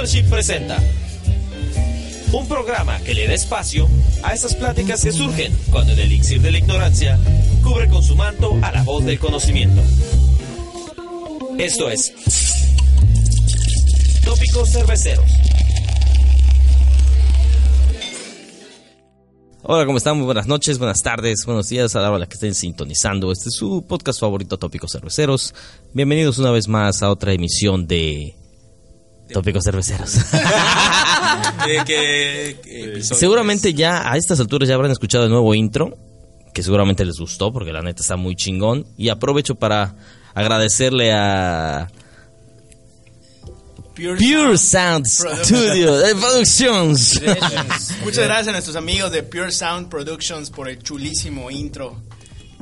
Mothership presenta un programa que le da espacio a esas pláticas que surgen cuando el elixir de la ignorancia cubre con su manto a la voz del conocimiento. Esto es Tópicos Cerveceros. Hola, ¿cómo están? Muy buenas noches, buenas tardes, buenos días a la hora que estén sintonizando. Este es su podcast favorito, Tópicos Cerveceros. Bienvenidos una vez más a otra emisión de Tópicos Cerveceros. ¿Qué- qué- qué episodio seguramente ya a estas alturas ya habrán escuchado el nuevo intro, que seguramente les gustó porque la neta está muy chingón. Y aprovecho para agradecerle a Pure Pure Sound Studio de Productions. Muchas gracias a nuestros amigos de Pure Sound Productions por el chulísimo intro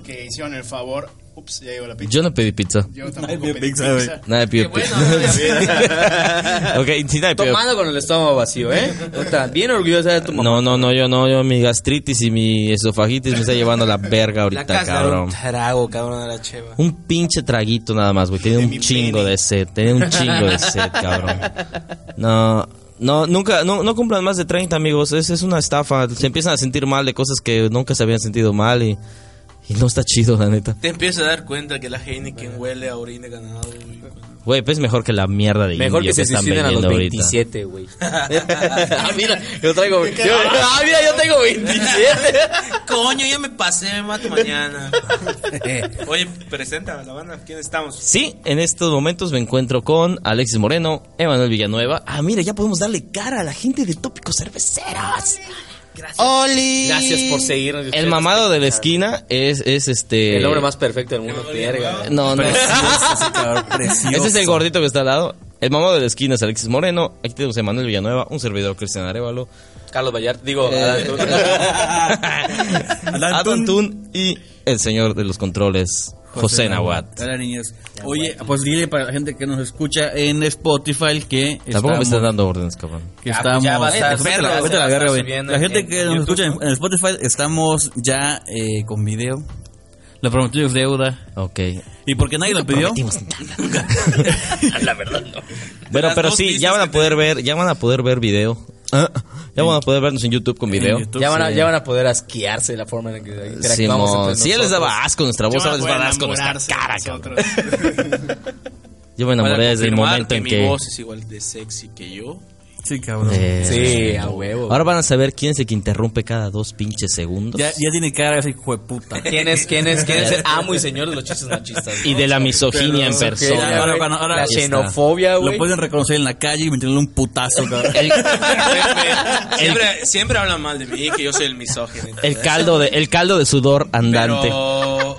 que hicieron el favor. Ups, ya llegó la pizza. Yo no pedí pizza. Yo tampoco Nadie pedí pizza, pizza. Nadie pidió pizza. bueno, ok, sí, nadie pidió Tomando con el estómago vacío, ¿eh? Bien orgullosa de tu mamá. No, no, no, yo no, yo mi gastritis y mi esofagitis me está llevando a la verga La ahorita, era cabrón. un trago, cabrón, a la cheva. Un pinche traguito nada más, güey. Tenía un chingo pene. de sed, tenía un chingo de sed, cabrón. No, no, nunca, no, no cumplan más de 30, amigos. Es, es una estafa. Se empiezan a sentir mal de cosas que nunca se habían sentido mal y, y no está chido, la neta. Te empiezas a dar cuenta que la Heineken huele a orina de ganado. güey. Güey, pues mejor que la mierda de Mejor indio que se están suiciden a los vendiendo ahorita. 27, güey. ah, mira, yo traigo. yo- ah, mira, yo tengo 27. Coño, ya me pasé, me mato mañana. Oye, presenta a la banda, ¿quién estamos? Sí, en estos momentos me encuentro con Alexis Moreno, Emanuel Villanueva. Ah, mira, ya podemos darle cara a la gente de Tópicos Cerveceros. ¡Oli! Gracias por seguirnos. El mamado de la esquina es, es este... El hombre más perfecto del mundo, verga. No, no. Precioso. Ese es el gordito que está al lado. El mamado de la esquina es Alexis Moreno. Aquí tenemos a Emanuel Villanueva, un servidor Cristian Arevalo. Carlos Vallarta, digo, Eh. Adán Tun y el señor de los controles, José Nahuat. Hola niños. Oye, pues dile para la gente que nos escucha en Spotify que Tampoco me estamos, estás dando órdenes, cabrón. que Ah, pues estamos ya Vete la- vete la verga, güey. La en- gente en que nos YouTube. escucha en, en Spotify estamos ya eh, con video. Lo prometido es deuda. Ok. ¿Y porque nadie lo pidió? la verdad no. Bueno, pero sí, ya van a poder ver, ya van a poder ver video. Ah, Ya van a poder vernos en YouTube con video. YouTube, Ya van, a, sí. ya van a poder asquearse de la forma en que interactuamos Simón, entre si ya les daba asco nuestra voz, ahora les va a dar asco nuestra cara, cabrón. Yo me enamoré desde el momento que en mi que... voz es igual de sexy que yo. Sí, cabrón. Eh, Sí, a huevo. Ahora van a saber quién es el que interrumpe cada dos pinches segundos. Ya, ya tiene cara ese hijo de puta. ¿Quién es, quién es, quién es el amo y señor de los chistes machistas? Y de la misoginia en persona. Ahora, ahora la xenofobia, Lo güey. pueden reconocer en la calle y meterle un putazo, cabrón. El, Siempre, siempre hablan mal de mí, que yo soy el misógino. el caldo de, el caldo de sudor andante. Pero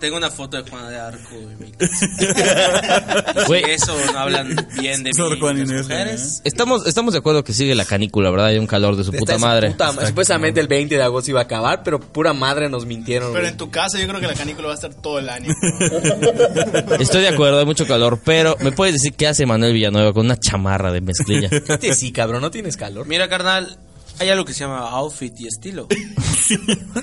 tengo una foto de Juana de Arco en mi casa. Güey. Eso no hablan bien de mí Sor Juan las Inés, mujeres. Estamos, estamos de acuerdo que sigue la canícula, ¿verdad? Hay un calor de su Está puta de su madre. puta ma- supuestamente el 20 de agosto iba a acabar, pero pura madre nos mintieron. Pero güey. en tu casa yo creo que la canícula va a estar todo el año. Estoy de acuerdo, hay mucho calor, pero ¿me puedes decir qué hace Manuel Villanueva con una chamarra de mezclilla? Este sí, cabrón, no tienes calor. Mira, carnal, hay algo que se llama outfit y estilo.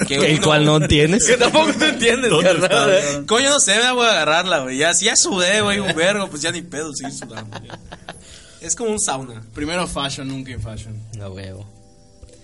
Que el cual no tienes. Que tampoco te entiendes, carnal. ¿eh? Coño, no sé, me voy a agarrarla, güey. Ya, si ya sudé, güey, un vergo, pues ya ni pedo seguir sudando. güey. Es como un sauna. Primero fashion, nunca in fashion. No, huevo.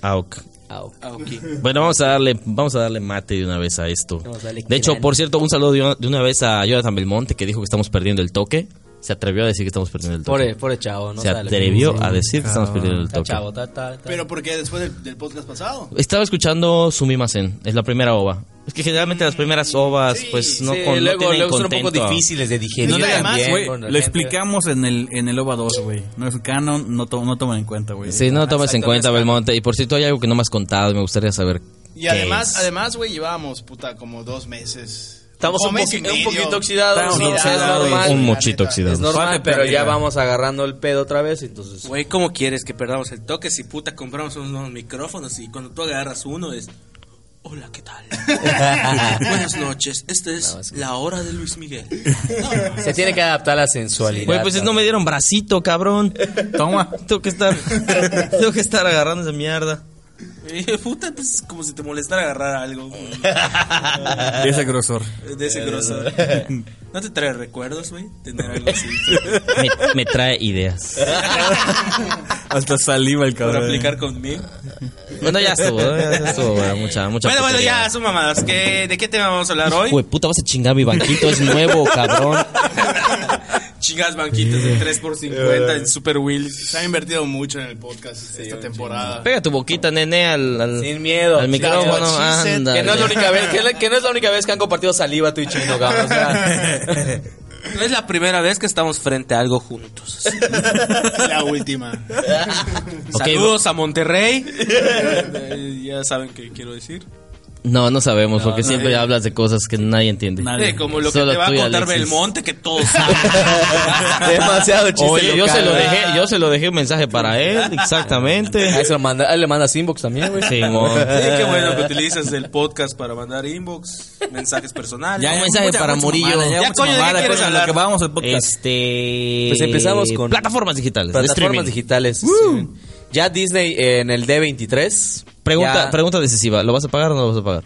Auk. Au. Ah. Bueno, vamos a darle, vamos a darle mate de una vez a esto. De hecho, por cierto, un saludo de una, de una vez a Jonathan Belmonte que dijo que estamos perdiendo el toque. Se atrevió a decir que estamos perdiendo el toque. Pobre, pobre chavo, no Se que atrevió a decir que estamos perdiendo el Está toque. chavo, está, está, está. Pero porque después del, del podcast pasado. Estaba escuchando Sumimasen, es la primera ova. Es que generalmente las primeras ovas, pues no, Sí, con, no luego, tienen luego son un poco difíciles de digerir No le también. más, güey. con la Lo explicamos en el, en el OVA 2, güey. No es canon, no, to- no toman en cuenta, güey. Sí, no tomes en cuenta, no Belmonte. Y por cierto, hay algo que no me has contado y me gustaría saber. Y qué además, es. además, güey, llevábamos, puta, como dos meses. Estamos un, poqui- un poquito oxidados. Sí, o sea, es normal. Un mochito oxidado. Es normal, pero ya vamos agarrando el pedo otra vez, entonces... Güey, ¿cómo quieres que perdamos el toque si puta compramos unos nuevos micrófonos y cuando tú agarras uno es... Hola, ¿qué tal? Buenas noches, esta es la hora de Luis Miguel. Se tiene que adaptar a la sensualidad. Güey, pues no me dieron bracito, cabrón. Toma. tengo que estar, tengo que estar agarrando esa mierda. Y, puta, pues como si te molestara agarrar algo güey, De ese grosor. de ese grosor. ¿No te trae recuerdos, güey? Tener algo así. Me, me trae ideas. Hasta saliva el Para cabrón. aplicar conmigo. Bueno, ya estuvo, ¿eh? ya estuvo, güey, mucha, mucha Bueno, bueno, ya, son mamadas. ¿Qué, ¿De qué tema vamos a hablar hoy? Güey, puta, vas a chingar mi banquito, es nuevo, cabrón. Chingas banquitos de 3 por 50 en Super Wheels. Se ha invertido mucho en el podcast esta temporada. Pega tu boquita, nene, al, al, Sin miedo. al micrófono. Anda. Que no es la única vez, que, no es la única vez que han compartido saliva tú y Chino. O sea, No es la primera vez que estamos frente a algo juntos. La última. Saludos a Monterrey. Eh, ya saben qué quiero decir. No, no sabemos, porque siempre hablas de cosas que nadie entiende. Nadie. Como lo que Solo te va a contar Alexis. Belmonte, que todos saben. demasiado chiste. Oye, yo se lo dejé, yo se lo dejé un mensaje para él, exactamente. Ahí se lo manda, ahí le mandas inbox también, güey. Sí, qué bueno que utilizas el podcast para mandar inbox, mensajes personales. Un mensaje para Murillo. Ya, Ya, coño, ¿de qué quieres Lo hablar? que vamos al podcast. Este. Pues empezamos con- Plataformas digitales. Plataformas digitales. sí. Ya Disney en el D23. Pregunta, ya- pregunta decisiva: ¿lo vas a pagar o no lo vas a pagar?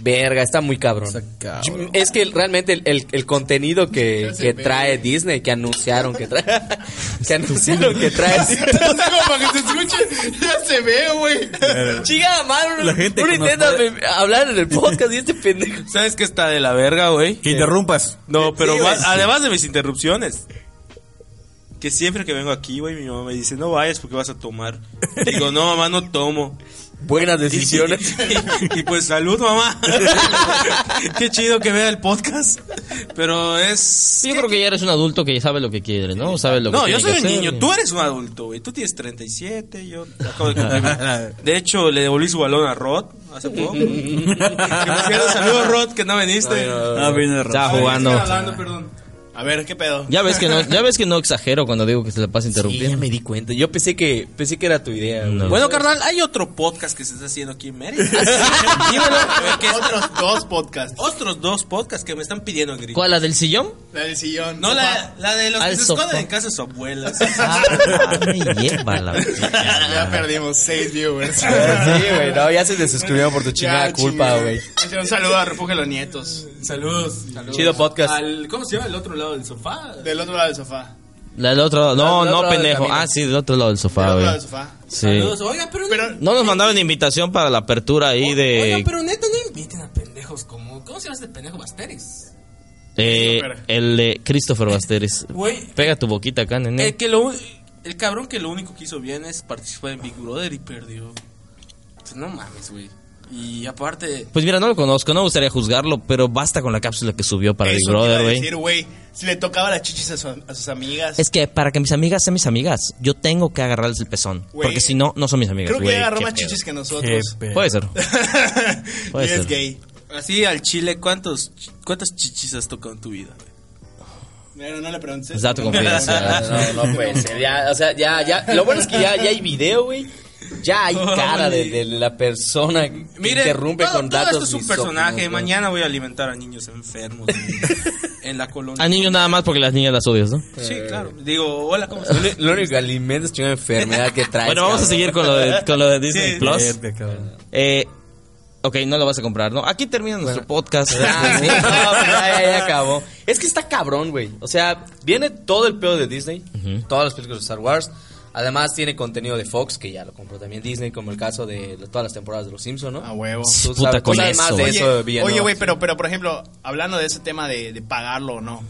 Verga, está muy cabrón. cabrón. Yo- Es que realmente el, el- el contenido que, que trae Disney, que anunciaron que trae, que anunciaron que trae. Para que se escuche, ya se ve, güey. Chica, madre, La gente uno intenta puede- hablar en el podcast y este pendejo. ¿Sabes qué está de la verga, güey? Que interrumpas. No, pero Sí, güey. además de mis interrupciones. Que siempre que vengo aquí, güey, mi mamá me dice, no vayas porque vas a tomar. Digo, no, mamá, no tomo. Buenas decisiones. y pues salud, mamá. Qué chido que vea el podcast. Pero es... Yo creo que ya eres un adulto que sabe lo que quiere, ¿no? Sabe lo que No, yo tiene soy que un hacer. niño, tú eres un adulto, güey. Tú tienes 37, yo acabo de cumplir. De hecho, le devolví su balón a Rod hace poco. que por cierto, saludos, Rod, que no viniste. Ah, viene Estaba Rafa. jugando. hablando, perdón. A ver, ¿qué pedo? Ya ves que no, ya ves que no exagero cuando digo que se la pasa Sí, ya interrumpiendo. me di cuenta. Yo pensé que pensé que era tu idea. güey. No. Bueno, carnal, hay otro podcast que se está haciendo aquí en Mérida. Otros dos podcasts. Otros dos podcasts que me están pidiendo en grito. ¿Cuál, la del sillón? La del sillón. No, la, la de los Al que se sofá. esconden en casa de su abuela. Ah, me lleva la Ya perdimos seis viewers. Sí, güey, no, ya se desuscribieron por tu chingada Ya, culpa, güey. Un saludo a Refugio de los Nietos. Saludos. saludos. Chido podcast. Al, ¿Cómo se llama el otro lado del sofá? Del otro lado del sofá. Del otro lado. No, Del no, otro lado del pendejo. Ah, sí, del otro lado del Del sofá, otro lado del sofá. Sí. Saludos. Oiga, pero, Pero No nos mandaron invitación para la apertura ahí de. Oiga, pero neta, no inviten a pendejos como. ¿Cómo se llama este pendejo Basteris? Eh, el de Christopher Basteres. Güey. Pega tu boquita acá, nene. El, que lo, el cabrón que lo único que hizo bien es participar en Big Brother y perdió. Pues no mames, güey. Y aparte. Pues mira, no lo conozco, no me gustaría juzgarlo, pero basta con la cápsula que subió para Big Brother, güey. decir, güey. Si le tocaba las chichis a, su- a sus amigas. Es que para que mis amigas sean mis amigas, yo tengo que agarrarles el pezón. Porque si no, no son mis amigas, Creo que agarró más pedo. chichis que nosotros. Puede ser. Puede y es ser. gay. Así al chile, ¿cuántos, ¿cuántas chichis has tocado en tu vida? güey? Pero no le preguntes. Es dato confidencial. No, no puede ser. Ya, o sea, ya, ya. Lo bueno es que ya, ya hay video, güey. Ya hay cara de, de la persona que Mire, interrumpe todo, con todo datos. esto es un personaje. Mañana voy a alimentar a niños enfermos en, en la colonia. A niños nada más porque las niñas las odias, ¿no? Sí, claro. Digo, hola, ¿cómo Lo estás? Lo único que alimenta es una enfermedad que traes. Bueno, vamos a seguir con lo de, con lo de Disney Sí. Plus. Cabrón. Eh, ok, no lo vas a comprar, ¿no? Aquí termina nuestro podcast. Ah, sí, no, pues ya, ya, ya acabó. Es que está cabrón, güey. O sea, viene todo el pedo de Disney, todas las películas de Star Wars. Además, tiene contenido de Fox, que ya lo compró también Disney, como el caso de todas las temporadas de Los Simpsons, ¿no? A huevo. Tú Puta, sabes, con tú sabes eso, más de güey. eso, Oye, oye, güey, pero, pero por ejemplo, hablando de ese tema de, de pagarlo o no.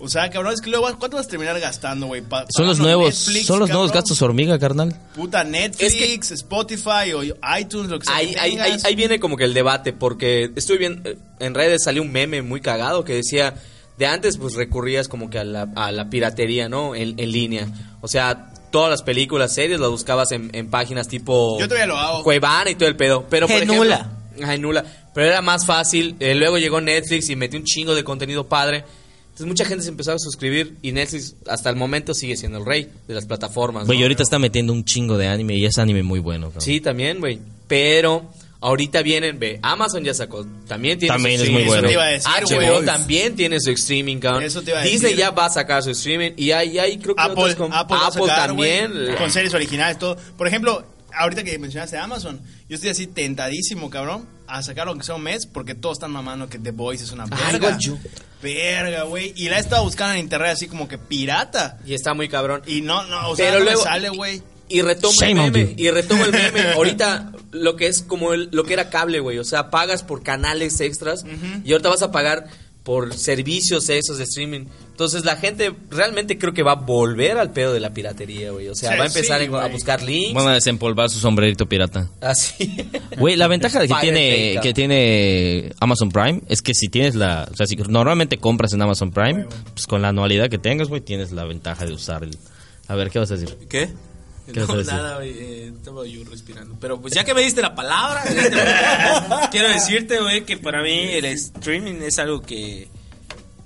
O sea, cabrón, es que luego, ¿cuánto vas a terminar gastando, güey? Pa- Son los nuevos, Netflix, son los nuevos gastos hormiga, carnal. Puta, Netflix, Spotify o iTunes, lo que sea. Ahí, que ahí, ahí, ahí viene como que el debate, porque estoy viendo, eh, en redes salió un meme muy cagado que decía, de antes pues recurrías como que a la, a la piratería, ¿no? En, en línea. O sea, todas las películas, series las buscabas en, en páginas tipo... Yo todavía lo hago. Cuevana y todo el pedo. Pero por Genula. ejemplo... Genula. Pero era más fácil. eh, luego llegó Netflix y metió un chingo de contenido padre. Entonces mucha gente se empezó a suscribir y Netflix hasta el momento sigue siendo el rey de las plataformas. Güey, ¿no? ahorita está metiendo un chingo de anime y es anime muy bueno, cabrón. Sí, también, güey. Pero ahorita vienen, ve, Amazon ya sacó, también tiene También su es muy streaming. bueno. Eso te iba a decir, HBO también tiene su streaming, cabrón. Eso te iba a Disney decir. ya va a sacar su streaming y hay, hay creo que Apple, con- Apple, sacar, también. con series originales, todo. Por ejemplo, ahorita que mencionaste Amazon, yo estoy así tentadísimo, cabrón, a sacar lo que sea un mes porque todos están mamando que The Voice es una verga. yo. Verga, güey. Y la he estado buscando en internet así como que pirata. Y está muy cabrón. Y no, no, o sea, Pero no luego- me sale, güey. Y retomo Shame el meme. Y retomo el meme. Ahorita lo que es como el- lo que era cable, güey. O sea, pagas por canales extras. Y ahorita vas a pagar por servicios esos de streaming. Entonces la gente realmente creo que va a volver al pedo de la piratería, güey. O sea, Sí, va a empezar sí, a- buscar links. Van a desempolvar su sombrerito pirata. Así. Güey, la ventaja de que tiene, que tiene Amazon Prime es que si tienes la... O sea, si normalmente compras en Amazon Prime, pues con la anualidad que tengas, güey, tienes la ventaja de usar el... A ver, ¿qué vas a decir? ¿Qué? ¿Qué vas a no, nada, güey, eh, estaba yo respirando. Pero pues ya que me diste la palabra, quiero decirte, güey, que para mí el streaming es algo que,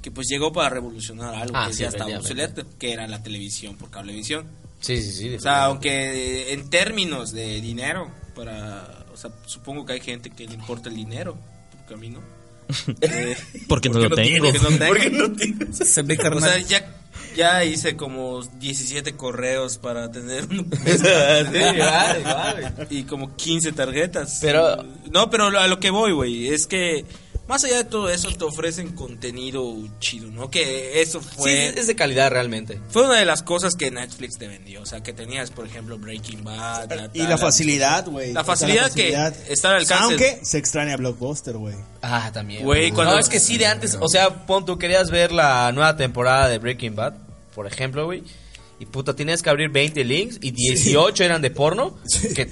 que pues llegó para revolucionar algo Ah, que sí, ya estaba obsoleto, que era la televisión por cablevisión. Sí, sí, sí. O sea, aunque en términos de dinero, para, o sea, supongo que hay gente que le importa el dinero, porque a mí no. Eh, Porque no lo tengo. porque no tengo. Porque no tienes. Se ve O sea, carnal. ya, ya hice como 17 correos para tener un igual, igual, y como 15 tarjetas. Pero- No, pero a lo que voy, güey, es que más allá de todo eso te ofrecen contenido chido, ¿no? Que eso Sí, fue... es de calidad realmente. Fue una de las cosas que Netflix te vendió. O sea, que tenías, por ejemplo, Breaking Bad. la Y tal, la facilidad, güey. La facilidad que está al alcance. Aunque se extraña Blockbuster, güey. Ah, también. Güey, cuando- No, es que sí, de antes. O sea, pon, tú querías ver la nueva temporada de Breaking Bad, por ejemplo, güey. Y puta, tenías que abrir 20 links y 18 eran de porno. Que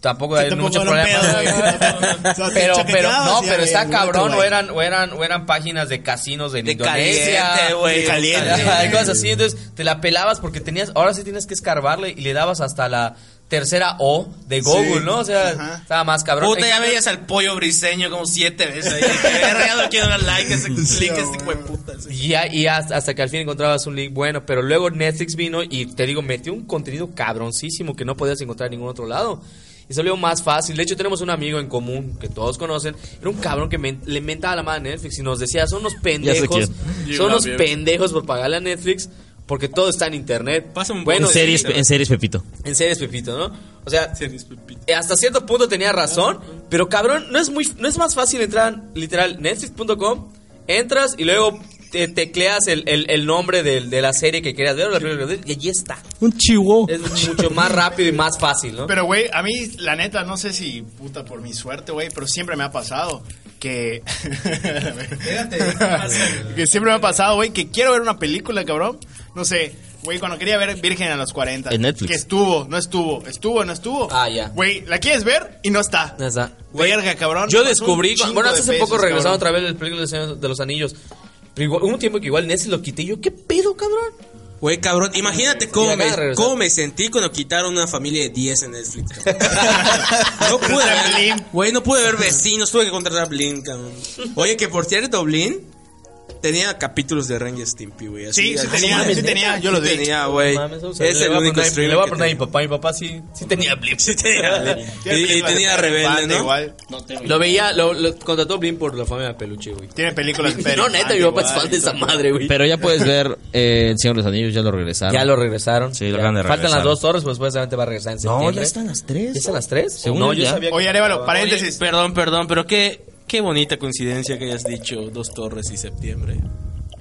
tampoco hay tampoco mucho problema. pedo, pero, pero, no, pero está cabrón. O eran, o, eran, o eran páginas de casinos de, De Indonesia. caliente, güey. De caliente. Cosas así. Entonces te la pelabas porque tenías. Ahora sí tienes que escarbarle y le dabas hasta la tercera O de Google, Sí. ¿no? O sea, Ajá. estaba más cabrón. Puta, ya veías al pollo briseño como siete veces ahí. No quiero dar like a ese click, este puta. Y, ya- y hasta, hasta que al fin encontrabas un link bueno, pero luego Netflix vino y te digo, metió un contenido cabroncísimo que no podías encontrar en ningún otro lado. Y salió más fácil. De hecho, tenemos un amigo en común que todos conocen. Era un cabrón que men- le mentaba la madre a Netflix y nos decía, son unos pendejos. Son unos pendejos por pagarle a Netflix porque todo está en internet. Pasa un bueno, en, series, en series, Pepito. en series, Pepito, ¿no? O sea, Series, Pepito. eh, hasta cierto punto tenía razón, pero cabrón, no es muy no es más fácil entrar literal netflix.com, entras y luego te tecleas el, el, el nombre de, la serie que querías ver o la película que querías ver, y allí está. Un chihuahua. Es mucho más rápido y más fácil, ¿no? Pero, güey, a mí, la neta, no sé si puta por mi suerte, güey, pero siempre me ha pasado que. que siempre me ha pasado, güey, que quiero ver una película, cabrón. No sé, güey, cuando quería ver Virgen a los 40. En Netflix. Que estuvo, no estuvo, estuvo, no estuvo. Ah, ya. Güey, la quieres ver y no está. Ya está. Verga, cabrón. Yo descubrí, bueno, de hace poco veces, regresaron cabrón. otra vez el película de los Anillos. Pero igual- hubo un tiempo que igual Netflix lo quité y yo, ¿qué pedo, cabrón? Güey, cabrón, imagínate cómo me, cómo me sentí cuando quitaron una familia de 10 en Netflix. cabrón. no pude ver, güey, no pude ver vecinos, tuve que contratar a Blin, cabrón. Oye, que por cierto, Blin tenía capítulos de Ranger Stimpy, güey. así, Sí, sí así, tenía, mames, sí tenía, yo lo tenía, güey. No mames, vamos a- Es le el voy a único preguntar- streamer Le voy a preguntar a mi papá. Mi papá sí, sí tenía Blip. Sí tenía Y, y tenía de Rebelde, ¿no? Igual. Lo veía, lo, lo contrató Blin por la familia de peluche, güey. Tiene películas de No, neta, mi papá es fan de esa madre, güey. Pero ya puedes ver eh, El Señor de los Anillos, ya lo regresaron. Ya lo regresaron. Sí, lo acaban de Faltan las dos torres, pues supuestamente va a regresar en No, septiembre. ya están las tres. ¿Ya están las tres? Según no, yo sabía Oye, Arevalo, paréntesis. Perdón, perdón, pero qué, qué bonita coincidencia que hayas dicho Dos Torres y septiembre.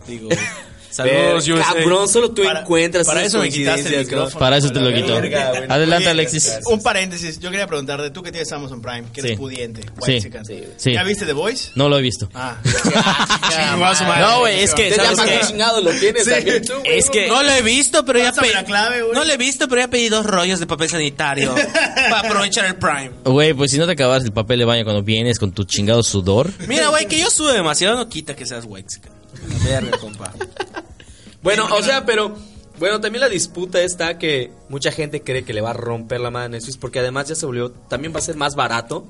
Digo, saludos, Ver. Cabrón, solo tú Para- encuentras para eso me quitaste el micrófono. Para eso te lo quito. verga. Adelante, Oye, Alexis. Un paréntesis, yo quería preguntarte, tú que tienes Amazon Prime, que eres Sí. pudiente, Sí. whitexican. Sí, sí. ¿Ya viste The Voice? No lo he visto. Ah. No, güey, es que, ¿sabes qué? chingado lo tienes tú, güey. Es que- No lo he visto, pero ya pedí. la clave. No lo he visto, pero ya pedí dos rollos de papel sanitario para aprovechar el Prime. Güey, pues si no te acabas el papel de baño cuando vienes con tu chingado sudor. Mira, güey, que yo sube demasiado no quita que seas wexican. La verga, compa. Bueno, o sea, pero... Bueno, también la disputa está que mucha gente cree que le va a romper la mano a Netflix porque además ya se volvió... También va a ser más barato.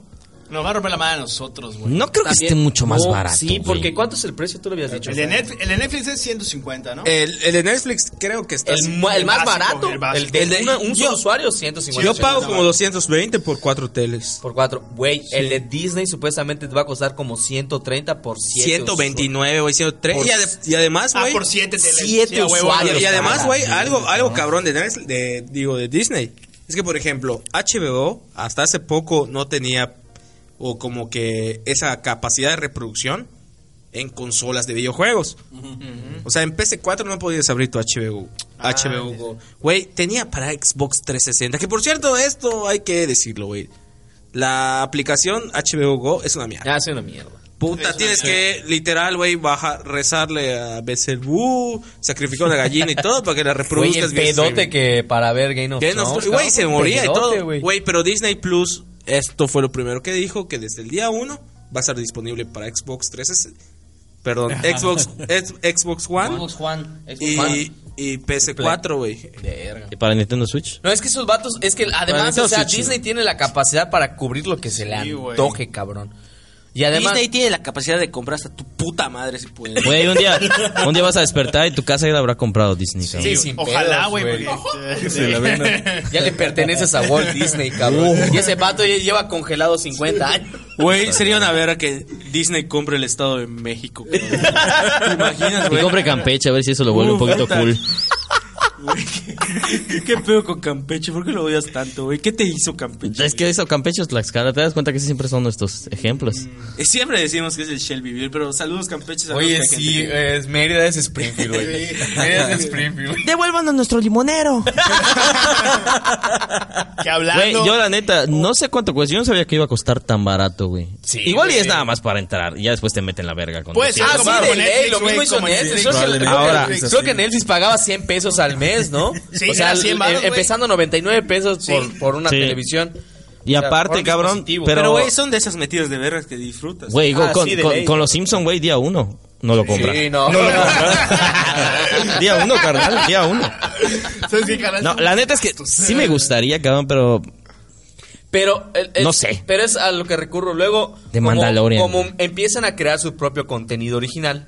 Nos va a romper la mano a nosotros, güey. No creo que esté mucho más No, barato. Sí, güey. porque ¿cuánto es el precio? Tú lo habías dicho. El de, Netflix, el de Netflix es 150, ¿no? El, el de Netflix creo que está... El, el más básico, barato, el básico. de, una- un yo- solo usuario, 150. yo pago como no. 220 por cuatro teles. Por cuatro. Güey, el de Disney supuestamente te va a costar como 130 por 7. 129, güey, 103. Por- Y, ade- y además, ah, güey... por 7 teles. siete Sí, a huevo, usuarios. Y, además, güey, algo, algo cabrón de, Netflix- de, digo, de Disney. Es que, por ejemplo, HBO hasta hace poco no tenía o como que esa capacidad de reproducción en consolas de videojuegos. O sea, en PC4 no podías abrir tu HBO. HBO Go. Güey, tenía para Xbox 360. Que por cierto, esto hay que decirlo, güey. La aplicación HBO Go es una mierda. Ah, es una mierda. Puta, tienes que, literal, güey, bajar, rezarle a Bezelbu, sacrificar una gallina y todo para que la reproduzcas el bien pedote que para ver Game of Thrones, Güey, se moría y pedote, todo. güey. Güey, pero Disney Plus, esto fue lo primero que dijo, que desde el día 1 va a estar disponible para Xbox 360. Perdón, Xbox, ex- Xbox One. Xbox y, One. y PS4, güey. Verga. ¿Y para Nintendo Switch? No, es que esos vatos, es que además, o sea, Switch, Disney tiene la capacidad para cubrir lo que se le Sí, antoje, cabrón. Y además, Disney tiene la capacidad de comprar hasta tu puta madre si puede. Güey, un día, un día vas a despertar y tu casa ya la habrá comprado Disney, cabrón. sí, sin Ojalá, güey, porque... Ya le perteneces a Walt Disney, cabrón. Y ese vato ya lleva congelado 50 años. Güey, sería una vera que Disney compre el Estado de México. cabrón. ¿Te imaginas, Y compre Campeche a ver si eso lo vuelve un poquito puta. cool. Güey, ¿Qué, qué pedo con Campeche? ¿Por qué lo odias tanto, güey? ¿Qué te hizo Campeche? Es que eso, Campeche es Tlaxcala. ¿Te das cuenta que siempre son nuestros ejemplos? Eh, Siempre decimos que es el Shelbyville, pero saludos Campeche. saludos Oye, gente sí, es Mérida es Springfield, güey. Mérida es Springfield. ¡Devuelvan a nuestro limonero! Que hablando... Güey, yo la neta, no sé cuánto cuesta. Yo no sabía que iba a costar tan barato, güey. Sí, Igual y es nada más para entrar. Y ya después te meten la verga con ser Ah, sí, de ley, Netflix, lo mismo hizo Netflix. Netflix. Creo que, Probablemente. creo que- Ahora- creo que Netflix pagaba 100 pesos al mes, ¿no? Sí, o sea, era 100 el- varos, güey. empezando 99 pesos por, por una Sí. televisión. Y O sea, aparte, cabrón, pero... Güey, son de esas metidas de vergas que disfrutas. Güey, Ah, con, sí, con- con los Simpson, güey, día uno. No lo compra. Sí, no. lo compra. día uno, carnal, día uno. No, la neta es que sí me gustaría, cabrón, pero... Pero el- No sé. Pero es a lo que recurro luego. De como- Mandalorian. Como empiezan a crear su propio contenido original.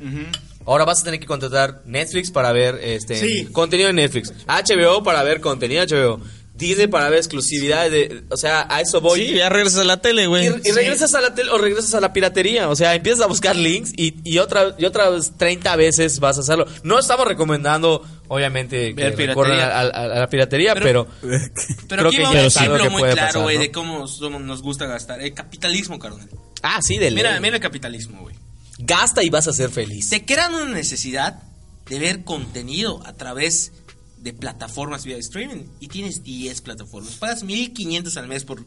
Ahora vas a tener que contratar Netflix para ver este Sí. contenido de Netflix, HBO para ver contenido de HBO, Disney para ver exclusividades de, o sea, a eso voy. Sí, ya regresas a la tele, güey. Y, y regresas a la tele o regresas a la piratería. O sea, empiezas a buscar links y, y, otra, y otras 30 veces vas a hacerlo. No estamos recomendando, obviamente, que recurran a, a- a la piratería, pero, Pero creo aquí que va ya un es algo ejemplo que muy puede claro, pasar, güey, ¿no? de cómo somos- nos gusta gastar. El capitalismo, carnal. Ah, sí, de Mira, mira el capitalismo, güey. Gasta y vas a ser feliz. Te crean una necesidad de ver contenido a través de plataformas vía streaming y tienes 10 plataformas. Pagas 1500 al mes por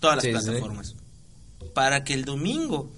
todas las Sí, sí. plataformas. Para que el domingo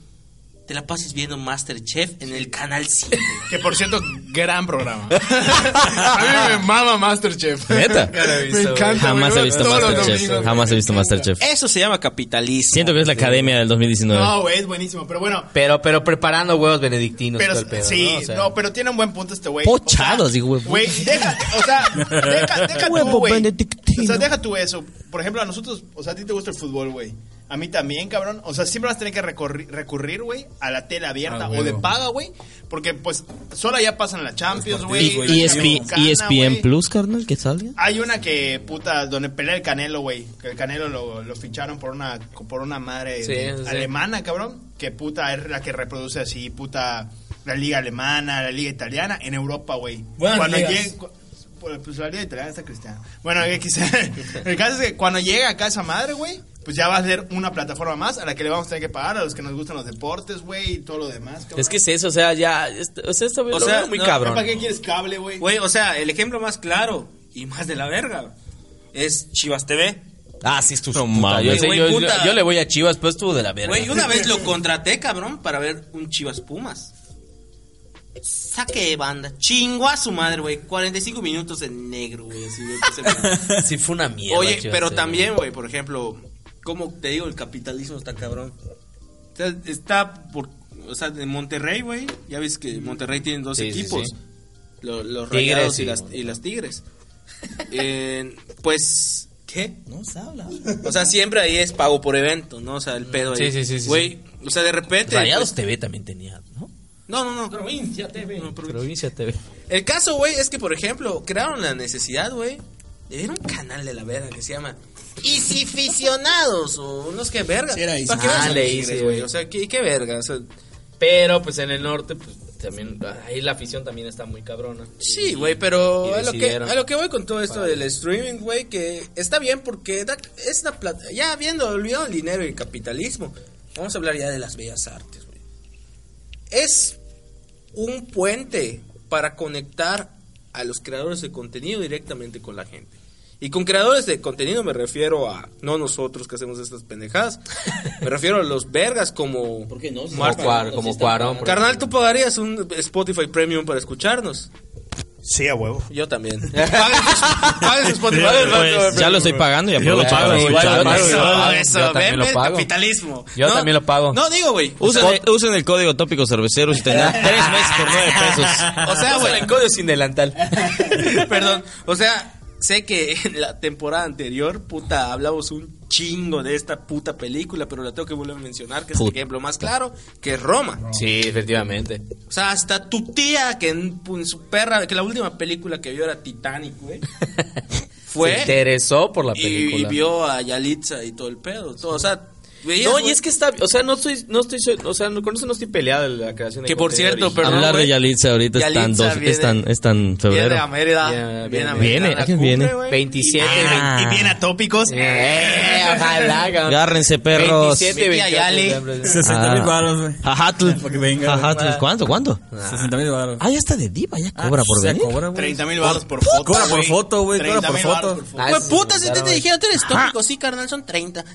te la pases viendo Masterchef en el canal 7. Que por cierto, gran programa. a mí me mama Masterchef. ¿Neta? me encanta. Jamás he visto Masterchef. domingos, Jamás he visto. Masterchef. Eso se llama capitalismo. Siento que es la academia del 2019. No, güey, es buenísimo. Pero bueno, Pero, pero preparando huevos benedictinos. pero todo el pedo, sí, ¿no? O sea, no, pero tiene un buen punto este güey. Pochados, digo, güey. Güey, deja, o sea, deja, deja tú, Huevo güey. O sea, deja tú eso. Por ejemplo, a nosotros, o sea, a ti te gusta el fútbol, güey. A mí también, cabrón. O sea, siempre vas a tener que recorri- recurrir, güey, a la tele abierta Ah, o de paga, güey. Porque, pues, solo ya pasan la Champions, güey. Y, ESPN. Plus, carnal, que salga. Hay una que, puta, donde pelea el Canelo, güey. Que el Canelo lo, lo ficharon por una, por una madre Sí, sí, sí. alemana, cabrón. Que, puta, es la que reproduce así, puta, la liga alemana, la liga italiana en Europa, güey. Cuando llegue- pues, pues la italiana está cristiana. Bueno, X. el caso es que cuando llega acá esa madre, güey, pues ya va a ser una plataforma más a la que le vamos a tener que pagar a los que nos gustan los deportes, güey, y todo lo demás, cabrón. Es que es eso, o sea, ya. es- O sea, esto O sea, veo muy no, cabrón. ¿Para qué quieres cable, güey? Güey, o sea, el ejemplo más claro y más de la verga es Chivas TV. Ah, sí, estuvo. No puta, mames. yo, sé, Güey, yo, yo- puta. yo le voy a Chivas, pues estuvo de la verga. Güey, una vez lo contraté, cabrón, para ver un Chivas Pumas. Saque de banda. Chingó a su madre, güey. 45 minutos en negro, güey. Así, sí, fue una mierda. Oye, pero también, güey, por ejemplo, como te digo, el capitalismo está cabrón. O sea, está por. O sea, de Monterrey, güey. Ya ves que Monterrey tiene dos Sí, equipos: sí. Los, Tigres Rayados y, y- las, y las Tigres. Eh, pues. ¿Qué? No se habla. O sea, siempre ahí es pago por evento, ¿no? O sea, el pedo ahí. Sí, sí, sí, sí, Güey, o sea, de repente. Rayados pues, TV también tenía, ¿no? No, no, no. Provincia TV. No, Provincia TV. El caso, güey, es que, por ejemplo, crearon la necesidad, güey, de ver un canal de la verga que se llama Isificionados o unos que verga. Sí, era. ¿Para qué Ah, le güey? O sea, ¿qué, qué verga? O sea, Pero pues en el norte, pues también, ahí la afición también está muy cabrona. Sí, güey, pero a lo, que, a lo que voy con todo esto del streaming, güey, que está bien porque da- es una plata. Ya viendo, olvidado el dinero y el capitalismo, vamos a hablar ya de las bellas artes, güey. Es un puente para conectar a los creadores de contenido directamente con la gente. Y con creadores de contenido me refiero a, no nosotros que hacemos estas pendejadas, me refiero a los vergas como... ¿Por qué no? Como, Cuar- como Cuarón. Carnal, ¿tú pagarías un Spotify Premium para escucharnos? Sí, a huevo. Yo también. Spotify. Pues, ya lo estoy pagando y aprovecho igual, yo. Eso, pago. eso, Yo también lo pago. capitalismo. Yo No, también lo pago. No, digo, güey. Usen, usen el código tópico cerveceros y tendrán tres meses por nueve pesos. O sea, güey, el código sin delantal. Perdón. O sea, sé que en la temporada anterior, puta, hablamos un chingo de esta puta película, pero la tengo que volver a mencionar, que es el ejemplo más claro, que es Roma. Sí, efectivamente. O sea, hasta tu tía, que en, en su perra, que la última película que vio era Titanic, güey. Fue Se interesó por la y, película. y vio a Yalitza y todo el pedo. Todo, o sea, veías, No, y es que está, o sea, no estoy, no estoy, o sea, no- con eso no estoy peleado de la creación de Que por cierto. Perdón, Hablar de güey. Yalitza ahorita es tan, Yalitza dos, viene- es tan, es tan Viene febrero. a Mérida. Viene- Viene, viene- a viene, Mérida, ¿a quién cumple, viene? güey. 27, Ah. Y bien atópicos. Eh, ojalá. Agárrense, perros. 27, Mi tía 28 Yali. diciembre. 60 mil baros, güey. Ajatl. Para que venga. Ajatl. ¿Cuánto? ¿Cuánto? 60 mil baros. Ah, ya está de diva, ya cobra por Ya venir. cobra, güey. 30 mil baros por foto. Cobra por foto, güey, cobra 30 por foto. por. Ah, Güey, puta, si te, dijeron, tú eres tópico, sí, carnal, son 30.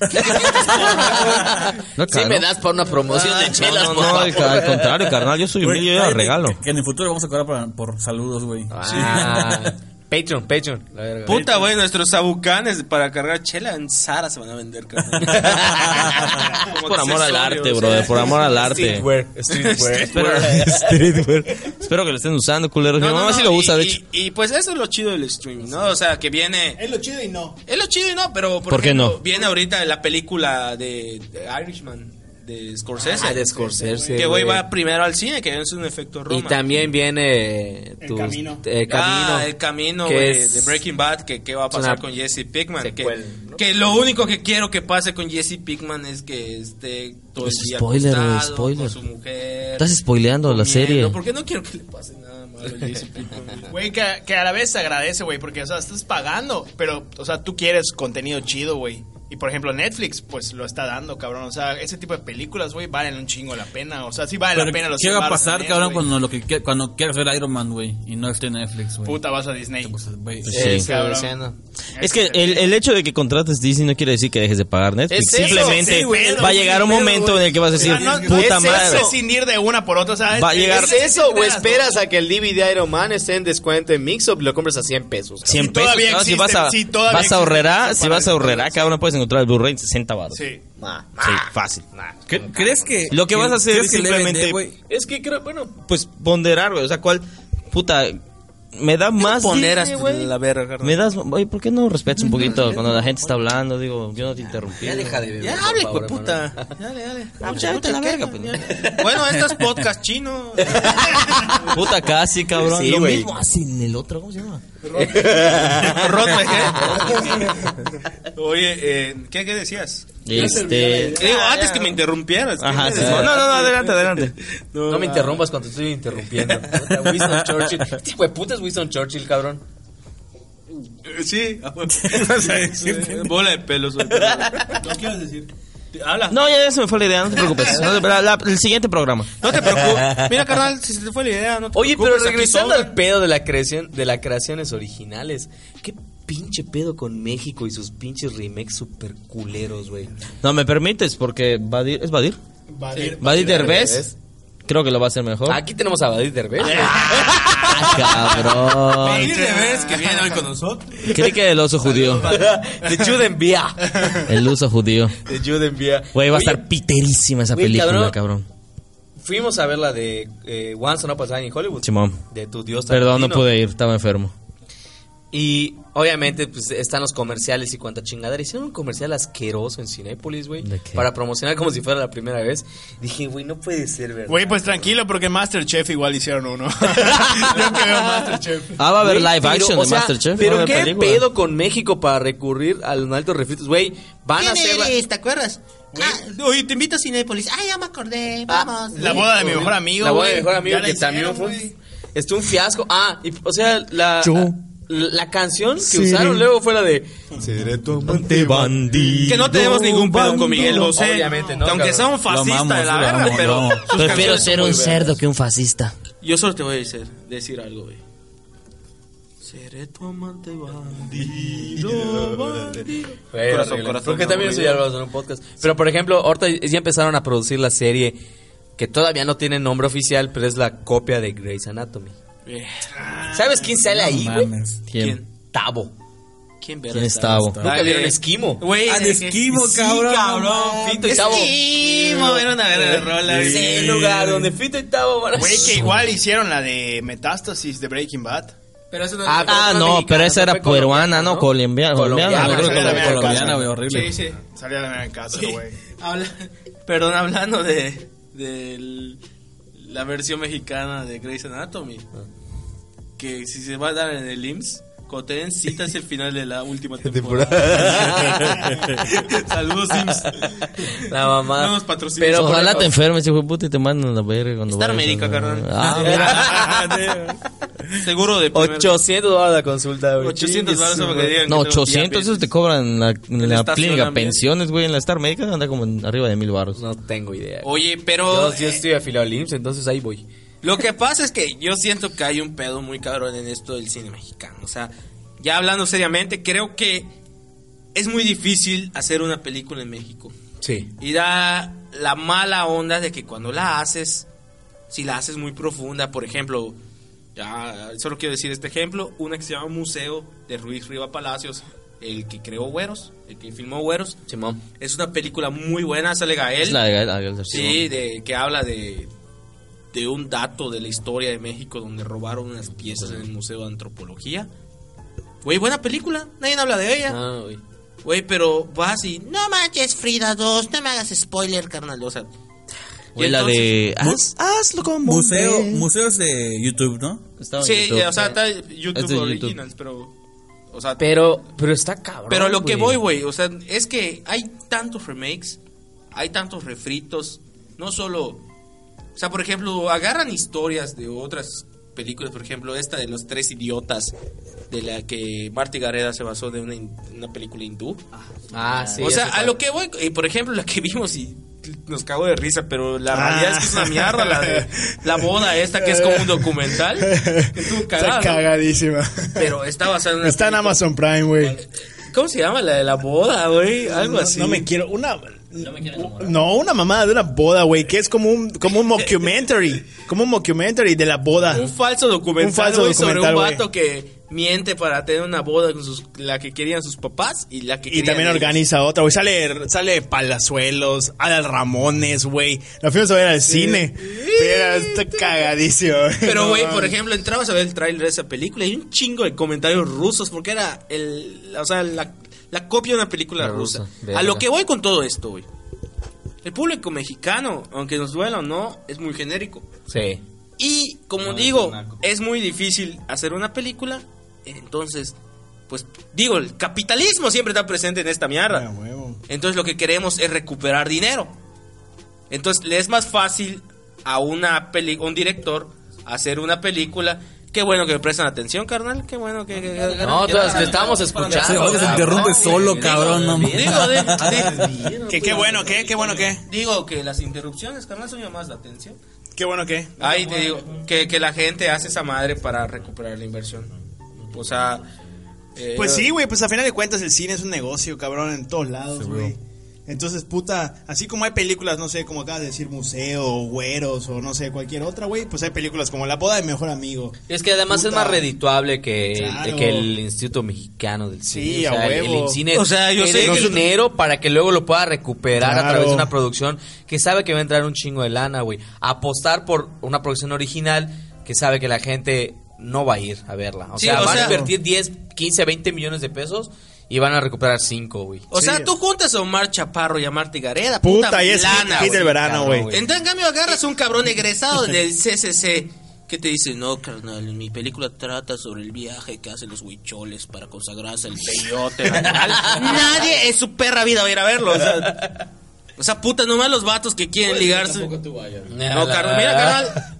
No, Sí me das para una promoción de chelas, No, por no, favor. al, al contrario, carnal, yo soy humilde, yo regalo. Que, en el futuro vamos a cobrar por, por saludos, güey. Ah, Patreon, Patreon. La verga. Puta, güey, nuestros sabucanes para cargar chela en Zara se van a vender. Como Por amor al arte, o brother, sea. por amor al arte. Streetwear, streetwear. Espero, Streetwear. Espero que lo estén usando, culeros. No, Mi no, mamá no, sí lo y- usa, de y- hecho. Y, pues eso es lo chido del streaming, ¿no? O sea, que viene... Es lo chido y no. Es lo chido y no, pero por, ¿Por qué no? viene ahorita la película de, de Irishman, de Scorsese. Ah, de Scorsese, Que güey va primero al cine, que es un efecto Roma. Y también viene El Camino. El camino. Ah, el camino, que es- de Breaking Bad, que qué va a pasar con Jesse Pickman. Que, que lo único que quiero que pase con Jesse Pickman es que esté todo el día spoiler, güey, acostado spoiler. con su mujer. Estás spoileando la serie. Porque no quiero que le pase nada malo a Jesse Pickman. güey. Güey, que, que a la vez se agradece, güey, porque, o sea, estás pagando, pero, o sea, tú quieres contenido chido, güey. Y, por ejemplo, Netflix, pues, lo está dando, cabrón. O sea, ese tipo de películas, güey, valen un chingo la pena. O sea, sí vale Pero, la pena los ¿Qué va a 100 varos pasar, mes, cabrón, güey. cuando, lo que, cuando quieras ver Iron Man, güey? Y no esté en Netflix, güey. Puta, vas a Disney. Pues, Sí. Cabrón. Es que el, el hecho de que contrates Disney no quiere decir que dejes de pagar Netflix. Es Simplemente sí, güey, va a llegar un momento en el que vas a decir, no- no puta es madre. prescindir de una por otra, ¿sabes? Va a llegar- ¿Es eso o esperas a que el DVD Iron Man esté en descuento en Mixup y lo compres a 100 pesos? cabrón? 100 Sí, pesos, si existe, vas a, ahorrar, si vas a ahorrar, cabrón, puedes encontrar el Blu-ray en 60 baros. Sí. Nah. Sí, fácil. ¿Cre- ¿Crees que.? Lo que vas a hacer es simplemente- Es que creo, bueno, Pues ponderar, güey. O sea, ¿cuál? Puta, me da más. Poneras Disney, güey. la verga. Me das. Oye, ¿por qué no respetas un poquito cuando la gente está hablando? Digo, yo no te interrumpí. ya deja de beber. Ya hable, pues, puta. Dale, dale. Ah, pues ya vete a la verga, pues. Bueno, esto es podcast chino. Puta, casi, cabrón. Sí, Lo güey. mismo hacen el otro, ¿cómo se llama? Rotmejer. Oye, eh, ¿qué, ¿qué decías? Este. Digo, antes que me interrumpieras. ¿qué Ajá, sí. No, no, no, adelante, adelante. No me interrumpas cuando te estoy interrumpiendo. Winston Churchill. Este puta es Winston Churchill, cabrón. Sí. Bola de pelos. ¿Qué quieres decir? Habla. No, ya, ya se me fue la idea, no te preocupes. No te- la- la- el siguiente programa. No te preocupes. Mira, carnal, si se te fue la idea, no te Oye, pero preocupes, regresando al pedo de la creación, de las creaciones originales, qué pinche pedo con México y sus pinches remakes super culeros, güey. No, me permites, porque Badir. ¿Es Badir? Badir. Badir Derbez. Derbez. Creo que lo va a hacer mejor. Aquí tenemos a Badir Derbez. Ah, cabrón. Badir Derbez, que viene hoy con nosotros. Creí que el oso judío. De Judenvía. El oso judío. De Judenvía. Güey, va a estar piterísima esa película, cabrón. cabrón. Fuimos a ver la de eh, Once Upon a Time in Hollywood. Simón. De tu dios Perdón, no pude ir, estaba enfermo. Y obviamente pues están los comerciales y cuanta chingadera. Hicieron un comercial asqueroso en Cinépolis, güey. Para promocionar como si fuera la primera vez. Dije, güey, no puede ser, ¿verdad? Güey, pues tranquilo, porque Masterchef igual hicieron uno. Yo que veo Masterchef. Ah, va a haber live pero, action o de sea, Masterchef. Pero qué película. pedo con México para recurrir a los altos refritos, güey. Van a ¿Quién hacer la- eres? ¿Te acuerdas? Ah, oye, te invito a Cinépolis. Ay, ya me acordé. Vamos. La boda de mi mejor amigo, La boda de mi mejor amigo que también fue estuvo un fiasco. Ah, y, o sea, la, Yo. La, canción que usaron luego fue la de Seré tu amante bandido. Que no tenemos ningún pedo con Miguel. Bosé. Obviamente, no, Que aunque sea un fascista amamos, de la verga, amamos, pero. Prefiero ser son un cerdo que un fascista. Yo solo te voy a decir, decir algo, güey. Seré tu amante bandido, Corazón, horrible. corazón, Porque también eso ya lo en un podcast. Pero por ejemplo, ahorita ya empezaron a producir la serie que todavía no tiene nombre oficial, pero es la copia de Grey's Anatomy. ¿Sabes quién sale ahí, güey? ¿Quién? Tabo. ¿Quién verga ¿Quién es? Tavo? Nunca vieron Esquimo. Güey, Ah, Esquimo, sí, cabrón, cabrón. no Fito y Tavo. Esquimo, era una de rola. El lugar donde Fito y Tavo van a... Güey, que igual hicieron la de Metástasis de Breaking Bad. Pero eso no Ah, Ah, no, pero esa era peruana, ¿no? Colombiana, colombiana. Colombiana, sí, güey, horrible. Sí, sí. Salía de la casa, güey. Habla, perdón, hablando de, de la versión mexicana de Grey's Anatomy, que si se va a dar en el IMSS, cuando te den cita es el final de la última temporada. Saludos IMSS. La mamá. No nos. Pero Ojalá te enfermes, hijo de puta, y te mandan a la verga cuando Star vayas a- Médica, carnal. Ah, mira. Seguro de primer- 800 dólares la consulta, güey. 800 dólares para que digan No, que tengo 800, diabetes. esos te cobran en la, en la clínica pensiones, güey. En la Star Médica anda como arriba de mil baros. No tengo idea. Oye, pero Yo, yo estoy afiliado al IMSS, entonces ahí voy. Lo que pasa es que yo siento que hay un pedo muy cabrón en esto del cine mexicano. O sea, ya hablando seriamente, creo que es muy difícil hacer una película en México. Sí. Y da la mala onda de que cuando la haces, si la haces muy profunda, por ejemplo, ya solo quiero decir este ejemplo, una que se llama Museo de Ruiz Riva Palacios, el que creó Güeros, el que filmó Güeros. Simón. Es una película muy buena, sale Gael. Es la de la de- Sí, de, que habla de, de un dato de la historia de México donde robaron unas piezas en el Museo de Antropología. Güey, buena película, nadie habla de ella. Ah, güey. Güey, pero vas y, no manches, Frida 2, no me hagas spoiler, carnal. O sea, Güey, la de... entonces- Haz- hazlo como Museo, museos de YouTube, ¿no? Estaba en Sí, YouTube. o sea, está Es YouTube de Originals, pero... O sea, pero, Pero, pero está cabrón. lo que voy, güey, o sea, es que hay tantos remakes, hay tantos refritos, no solo... O sea, por ejemplo, agarran historias de otras películas, por ejemplo, esta de los tres idiotas, de la que Marty Gareda se basó de una, una película hindú. Ah, sí. o sea, a lo que voy, y por ejemplo, la que vimos y nos cago de risa, pero la realidad es que es una mierda, la de la boda esta, que es como un documental. Estuvo Está cagada. cagadísima. Pero está basada en una Está en película- Amazon Prime, güey. ¿Cómo se llama? La de la boda, güey. Algo No, así. no me quiero. Una. No, una mamada de una boda, güey. Que es como un, como un mockumentary. Como un mockumentary de la boda. Un falso documental, Un falso güey, sobre un vato que miente para tener una boda con sus, la que querían sus papás y la que Y también ellos. organiza otra, güey. Sale, sale Palazuelos, Adal Ramones, güey. La fuimos a ver al cine. Pero está cagadísimo. Pero, No güey, por ejemplo, entrabas a ver el tráiler de esa película y un chingo de comentarios rusos porque era el, o sea, la, la copia de una película La rusa. rusa, A lo que voy con todo esto, güey. El público mexicano, aunque nos duela o no, es muy genérico. Sí. Y como digo, es muy difícil hacer una película. Entonces, pues digo, el capitalismo siempre está presente en esta mierda. huevo. Entonces lo que queremos es recuperar dinero. Entonces le es más fácil a una peli un director hacer una película. Qué bueno que me prestan atención, carnal. Qué bueno que... que- que- No, que- todas te estamos escuchando. Se cabrón. interrumpe solo, cabrón. No, Digo, de- de- ¿Qué, qué bueno, qué, qué bueno, qué. digo que las interrupciones, carnal, son más la atención. Qué bueno, qué. Ahí te digo, que, que la gente hace esa madre para recuperar la inversión. O sea... eh, Pues sí, güey, pues a final de cuentas el cine es un negocio, cabrón, en todos lados, güey. Entonces, puta, así como hay películas, no sé, como acabas de decir, museo, o güeros, o no sé, cualquier otra, güey, pues hay películas como La boda de mejor amigo. Es que además es más redituable que, Claro. que el Instituto Mexicano del Cine. Sí, O sea, a el- huevo. El, cine O sea, yo sé que nosotros- dinero para que luego lo pueda recuperar a través de una producción que sabe que va a entrar un chingo de lana, güey. Apostar por una producción original que sabe que la gente no va a ir a verla. O Sí, sea, o van sea- a invertir 10, 15, 20 millones de pesos y van a recuperar 5, güey. O Sí. sea, tú juntas a Omar Chaparro y a Marta Gareda. Puta, Puta, y es lana, hit del verano, güey. güey. En cambio, agarras a un cabrón egresado del CCC que te dice, no, carnal, mi película trata sobre el viaje que hacen los huicholes para consagrarse al peyote. Nadie en su perra vida va a ir a verlo. O sea, O sea, puta, nomás los vatos que quieren ligarse. No, carnal, mira, carnal.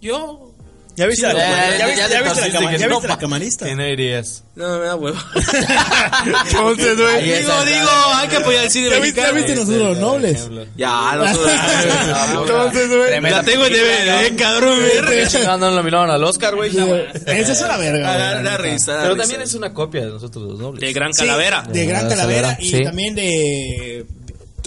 Yo. ¿Ya viste, la, Ya, ya, viste, ya ya te viste la, torciste cama- que ya no, viste la pa. camarista? No irías. No, me da huevo. Entonces, digo, digo, hay que apoyar el cine ¿Ya viste, ya viste nosotros los nobles? Ya, los Entonces, güey. La tengo en DVD, cabrón. No, no lo miraron al Oscar, güey. Esa es una verga. La risa. Pero también es una copia de nosotros los nobles. De Gran Calavera. de Gran Calavera y también de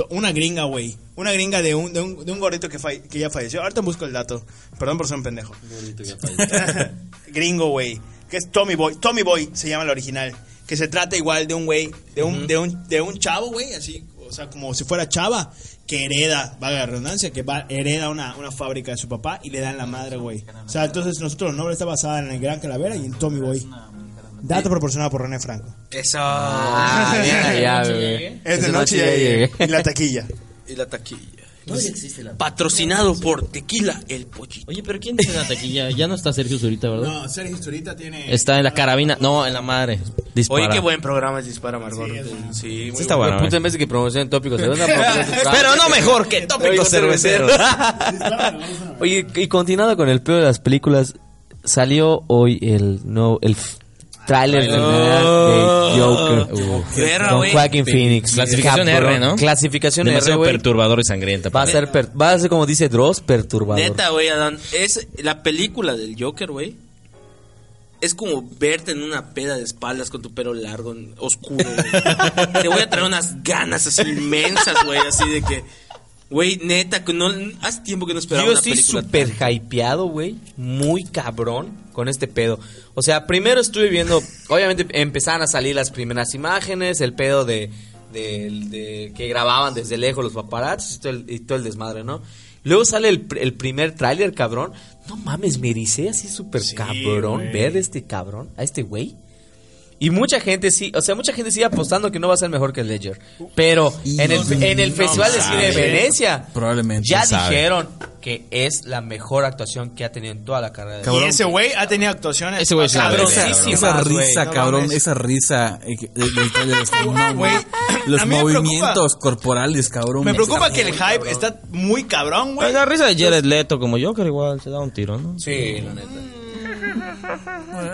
una gringa, güey. Una gringa de un, de un, de un gordito que, ya falleció. Ahorita busco el dato. Perdón por ser un pendejo. Gringo, güey. Que es Tommy Boy. Tommy Boy se llama el original. Que se trata igual de un güey, de un, de un, de un chavo, güey, así, o sea, como si fuera chava, que hereda, vaga la redundancia, que va, hereda una, una fábrica de su papá y le dan la madre, güey. O sea, entonces nosotros los nobles está basada en el Gran Calavera y en Tommy Boy. Dato proporcionado por René Franco. Eso. Ah, bien, ya. Es de noche ya llegué. Y la taquilla. Y la taquilla. Patrocinado por Tequila El Pollito. Oye, pero ¿quién tiene la taquilla? Ya no está Sergio Zurita, ¿verdad? No, Sergio Zurita tiene... Está en la carabina. No, en la madre. Dispara. Oye, qué buen programa es Dispara Margot. Sí, muy Sí está bueno. bueno. Puta, en vez de que promocionen tópicos, Pero no mejor que tópicos cerveceros. Oye, y continuando con el peor de las películas, salió hoy el no el tráiler de, de Joker Verga, con. Joaquin Phoenix. Clasificación Cabrón. R, ¿no? Clasificación R, Demasiado güey. perturbador y sangrienta. Va a ser per- va a ser como dice Dross, perturbador. Neta, güey, Adán. Es la película del Joker, güey. Es como verte en una peda de espaldas con tu pelo largo, oscuro. güey. Te voy a traer unas ganas así inmensas, güey, así de que. Güey, neta, que no. Hace tiempo que no esperaba Yo una estoy súper hypeado, güey. Muy cabrón con este pedo. O sea, primero estuve viendo. Obviamente empezaron a salir las primeras imágenes, el pedo de. de- de- que grababan desde lejos los paparazzis y todo el, y todo el desmadre, ¿no? Luego sale el, pr- el primer tráiler, cabrón. No mames, me ericé así súper cabrón ver este cabrón, a este güey. Y mucha gente sí, o sea, mucha gente sigue apostando que no va a ser mejor que el Ledger. Pero en el, en el Festival de Cine de Venecia, Probablemente. ya sabe. dijeron que es la mejor actuación que ha tenido en toda la carrera. de- Y ese güey ha tenido actuaciones. Ese güey es Cabrón, Esa risa, cabrón, esa risa Los movimientos corporales, cabrón. Me preocupa que el hype cabrón. está muy cabrón, güey. La risa de Jared Leto como Joker igual se da un tiro, ¿no? Sí, la neta.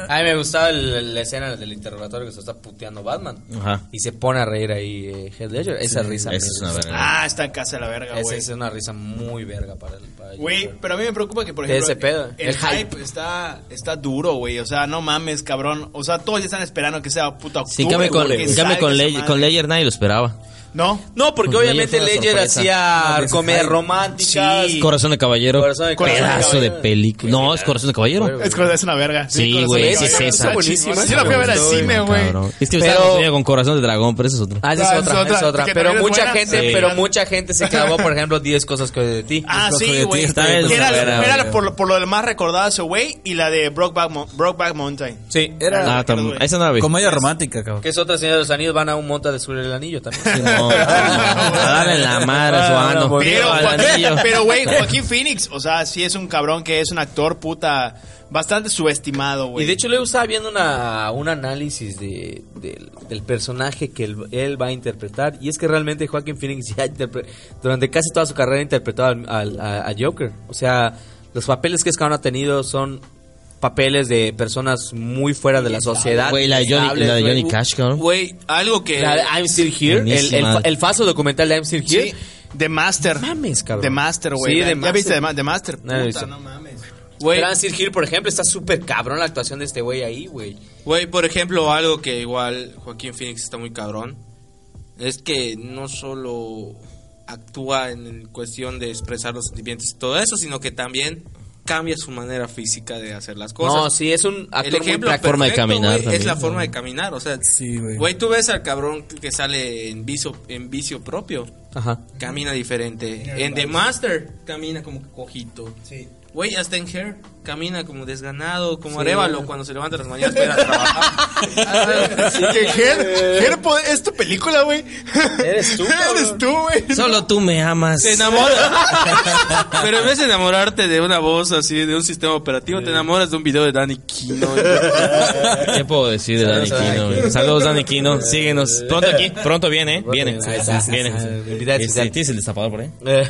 A mí me gustaba el- la escena del interrogatorio que se está puteando Batman. Ajá. Y se pone a reír ahí eh, Heath Ledger. Esa risa. me Esa es una gusta. verga. Ah, está en casa de la verga, Esa güey. es una risa muy verga para el para Güey, Joker. pero a mí me preocupa que, por De ejemplo, ese pedo, el, el hype, hype. está, está duro, güey. O sea, no mames, cabrón. O sea, todos ya están esperando que sea puta octubre, Sí, en cambio con, que en cambio salga con, esa Ley- madre. con Ledger nadie lo esperaba. ¿No? No, porque Pues obviamente Ledger fue una Ledger sorpresa. hacía No, ese comedias románticas. Sí. Corazón de caballero. Corazón de Pedazo caballero. de película. No, es Corazón de caballero. Es, cosa- es una verga. Sí, Corazón güey, de sí Caballero. es esa. Está buenísima. Sí la fui a ver al cine, güey. cabrón. Es que Pero- estaba con Corazón de dragón, pero esa es otra. Ah, esa Ah, es es otra, otra, es otra. que Pero también es mucha buena. gente, Sí. pero mucha gente se clavó, por ejemplo, 10 cosas que de ti. Ah, Los sí, güey. está Que bien, era, está era bien. por, por lo más recordado ese güey y la de Brokeback, Mo- Brokeback Mountain. Sí, Era Ah, tam- esa no la vi. comedia romántica, cabrón. que es otra señora de los anillos, van a un monte a descubrir el anillo también. A darle la madre a su Ah, ano. no, Pero, Joaquín- pero, güey, Joaquín Phoenix, o sea, sí es un cabrón que es un actor puta bastante subestimado, güey. Y de hecho luego estaba viendo una, un análisis de, del- del personaje que él, él va a interpretar. Y es que realmente Joaquin Phoenix ya durante casi toda su carrera ha interpretado al- al- a, a Joker. O sea, los papeles que es que ha tenido son papeles de personas muy fuera de la sociedad. Güey, la de Johnny, la de. Johnny Cash, cabrón. Güey, algo que. La de I'm Still Here, el, el, el falso documental de I'm Still Here. Sí, The Master. Mames, cabrón. The Master, güey. Sí, ¿Ya The Master. viste The, Ma- The Master? No Puta, visto. no mames. Güey, Pero I'm Still Here, por ejemplo, está súper cabrón la actuación de este güey ahí, güey. Güey, por ejemplo, algo que igual Joaquín Phoenix está muy cabrón. Es que no solo actúa en cuestión de expresar los sentimientos y todo eso, sino que también cambia su manera física de hacer las cosas. No, sí, es un El actor muy ejemplo práctico. forma de perfecto, caminar es la forma de caminar, o sea, Sí, güey. güey, tú ves al cabrón que sale en vicio, en vicio propio, Ajá. camina diferente. En The Master camina como cojito. Güey, hasta en Hair camina como desganado, como Arevalo cuando se levanta las mañanas para ir a trabajar. Que Ger, es tu película, güey. Eres tú, Eres tú, güey. Solo tú me amas. Te enamoras. Pero en vez de enamorarte de una voz así, de un sistema operativo, te enamoras de un video de Danny Kino. ¿Qué puedo decir de? Dani güey? Saludos, Dani Quino. Síguenos. Pronto aquí. Pronto viene, ¿eh? Viene. Viene. Invitada Este. ¿Tienes el destapador por ahí? Eh,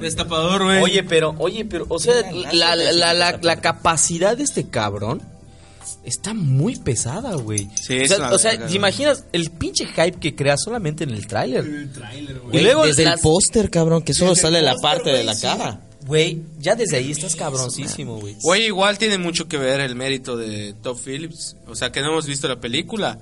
Destapador, güey. Oye, pero, oye, pero, o sea, la, la, la, la, la capacidad de este cabrón está muy pesada, güey. Sí, o sea, o sea, ¿te imaginas el pinche hype que crea solamente en el tráiler? Y Güey, luego desde las- el póster, cabrón, que solo sale la parte de la sí. cara. Güey, ya desde ahí estás cabroncísimo, güey. Güey, igual tiene mucho que ver el mérito de Top Phillips. O sea, que no hemos visto la película,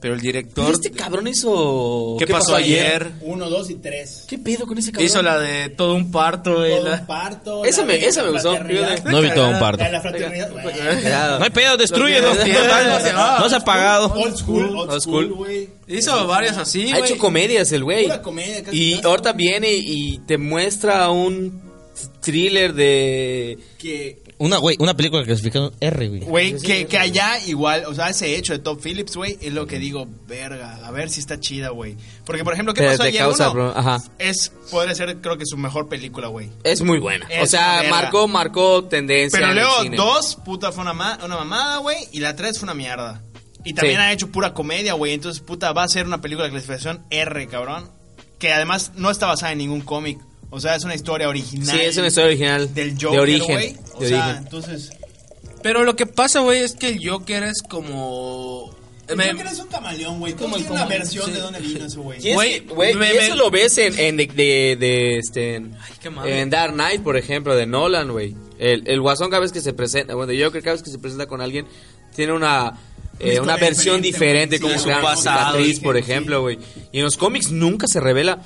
pero el director este cabrón hizo... ¿Qué pasó ayer? Uno, dos y tres. ¿Qué pedo con ese cabrón? hizo la de todo un parto. Todo la- un parto. Esa me- esa me gustó. No vi todo un parto. La de la fraternidad. Bueno, Ya. No hay pedo, destruyelo. Los ¿no? No se ha apagado. Old school, old, Old school, school. güey. Hizo varias así, Ha güey. hecho comedias el güey. Pura comedia, casi Y casi. ahorita viene y te muestra un thriller de... Que, Una, güey, una película clasificada R, güey. Güey, que, que allá igual, o sea, ese hecho de Top Phillips, güey, es lo que digo, verga, a ver si está chida, güey. Porque, por ejemplo, ¿qué pasó ayer? causa Uno, pro- ajá. Es, podría ser, creo que su mejor película, güey. Es muy buena. Es o sea, marcó, marcó tendencia. Pero luego, dos, puta, fue una, ma- una mamada, güey, y la tres fue una mierda. Y también Sí. ha hecho pura comedia, güey, entonces, puta, va a ser una película de clasificación R, cabrón. Que además no está basada en ningún cómic. O sea, es una historia original. Sí, es una historia original. Del de Joker, origen. güey. O de sea, origen. entonces... Pero lo que pasa, güey, es que el Joker es como... el me- Joker es un camaleón, güey. Como una versión sí. de dónde vino eso, güey. Güey, eso lo ves en, en de, de, de, este, en, qué madre. en Dark Knight, por ejemplo, de Nolan, güey. El, el Guasón cada vez que se presenta, bueno, el Joker cada vez que se presenta con alguien, tiene una, eh, una versión diferente, como su pasado, cicatriz, por ejemplo, güey. Y en los cómics nunca se revela,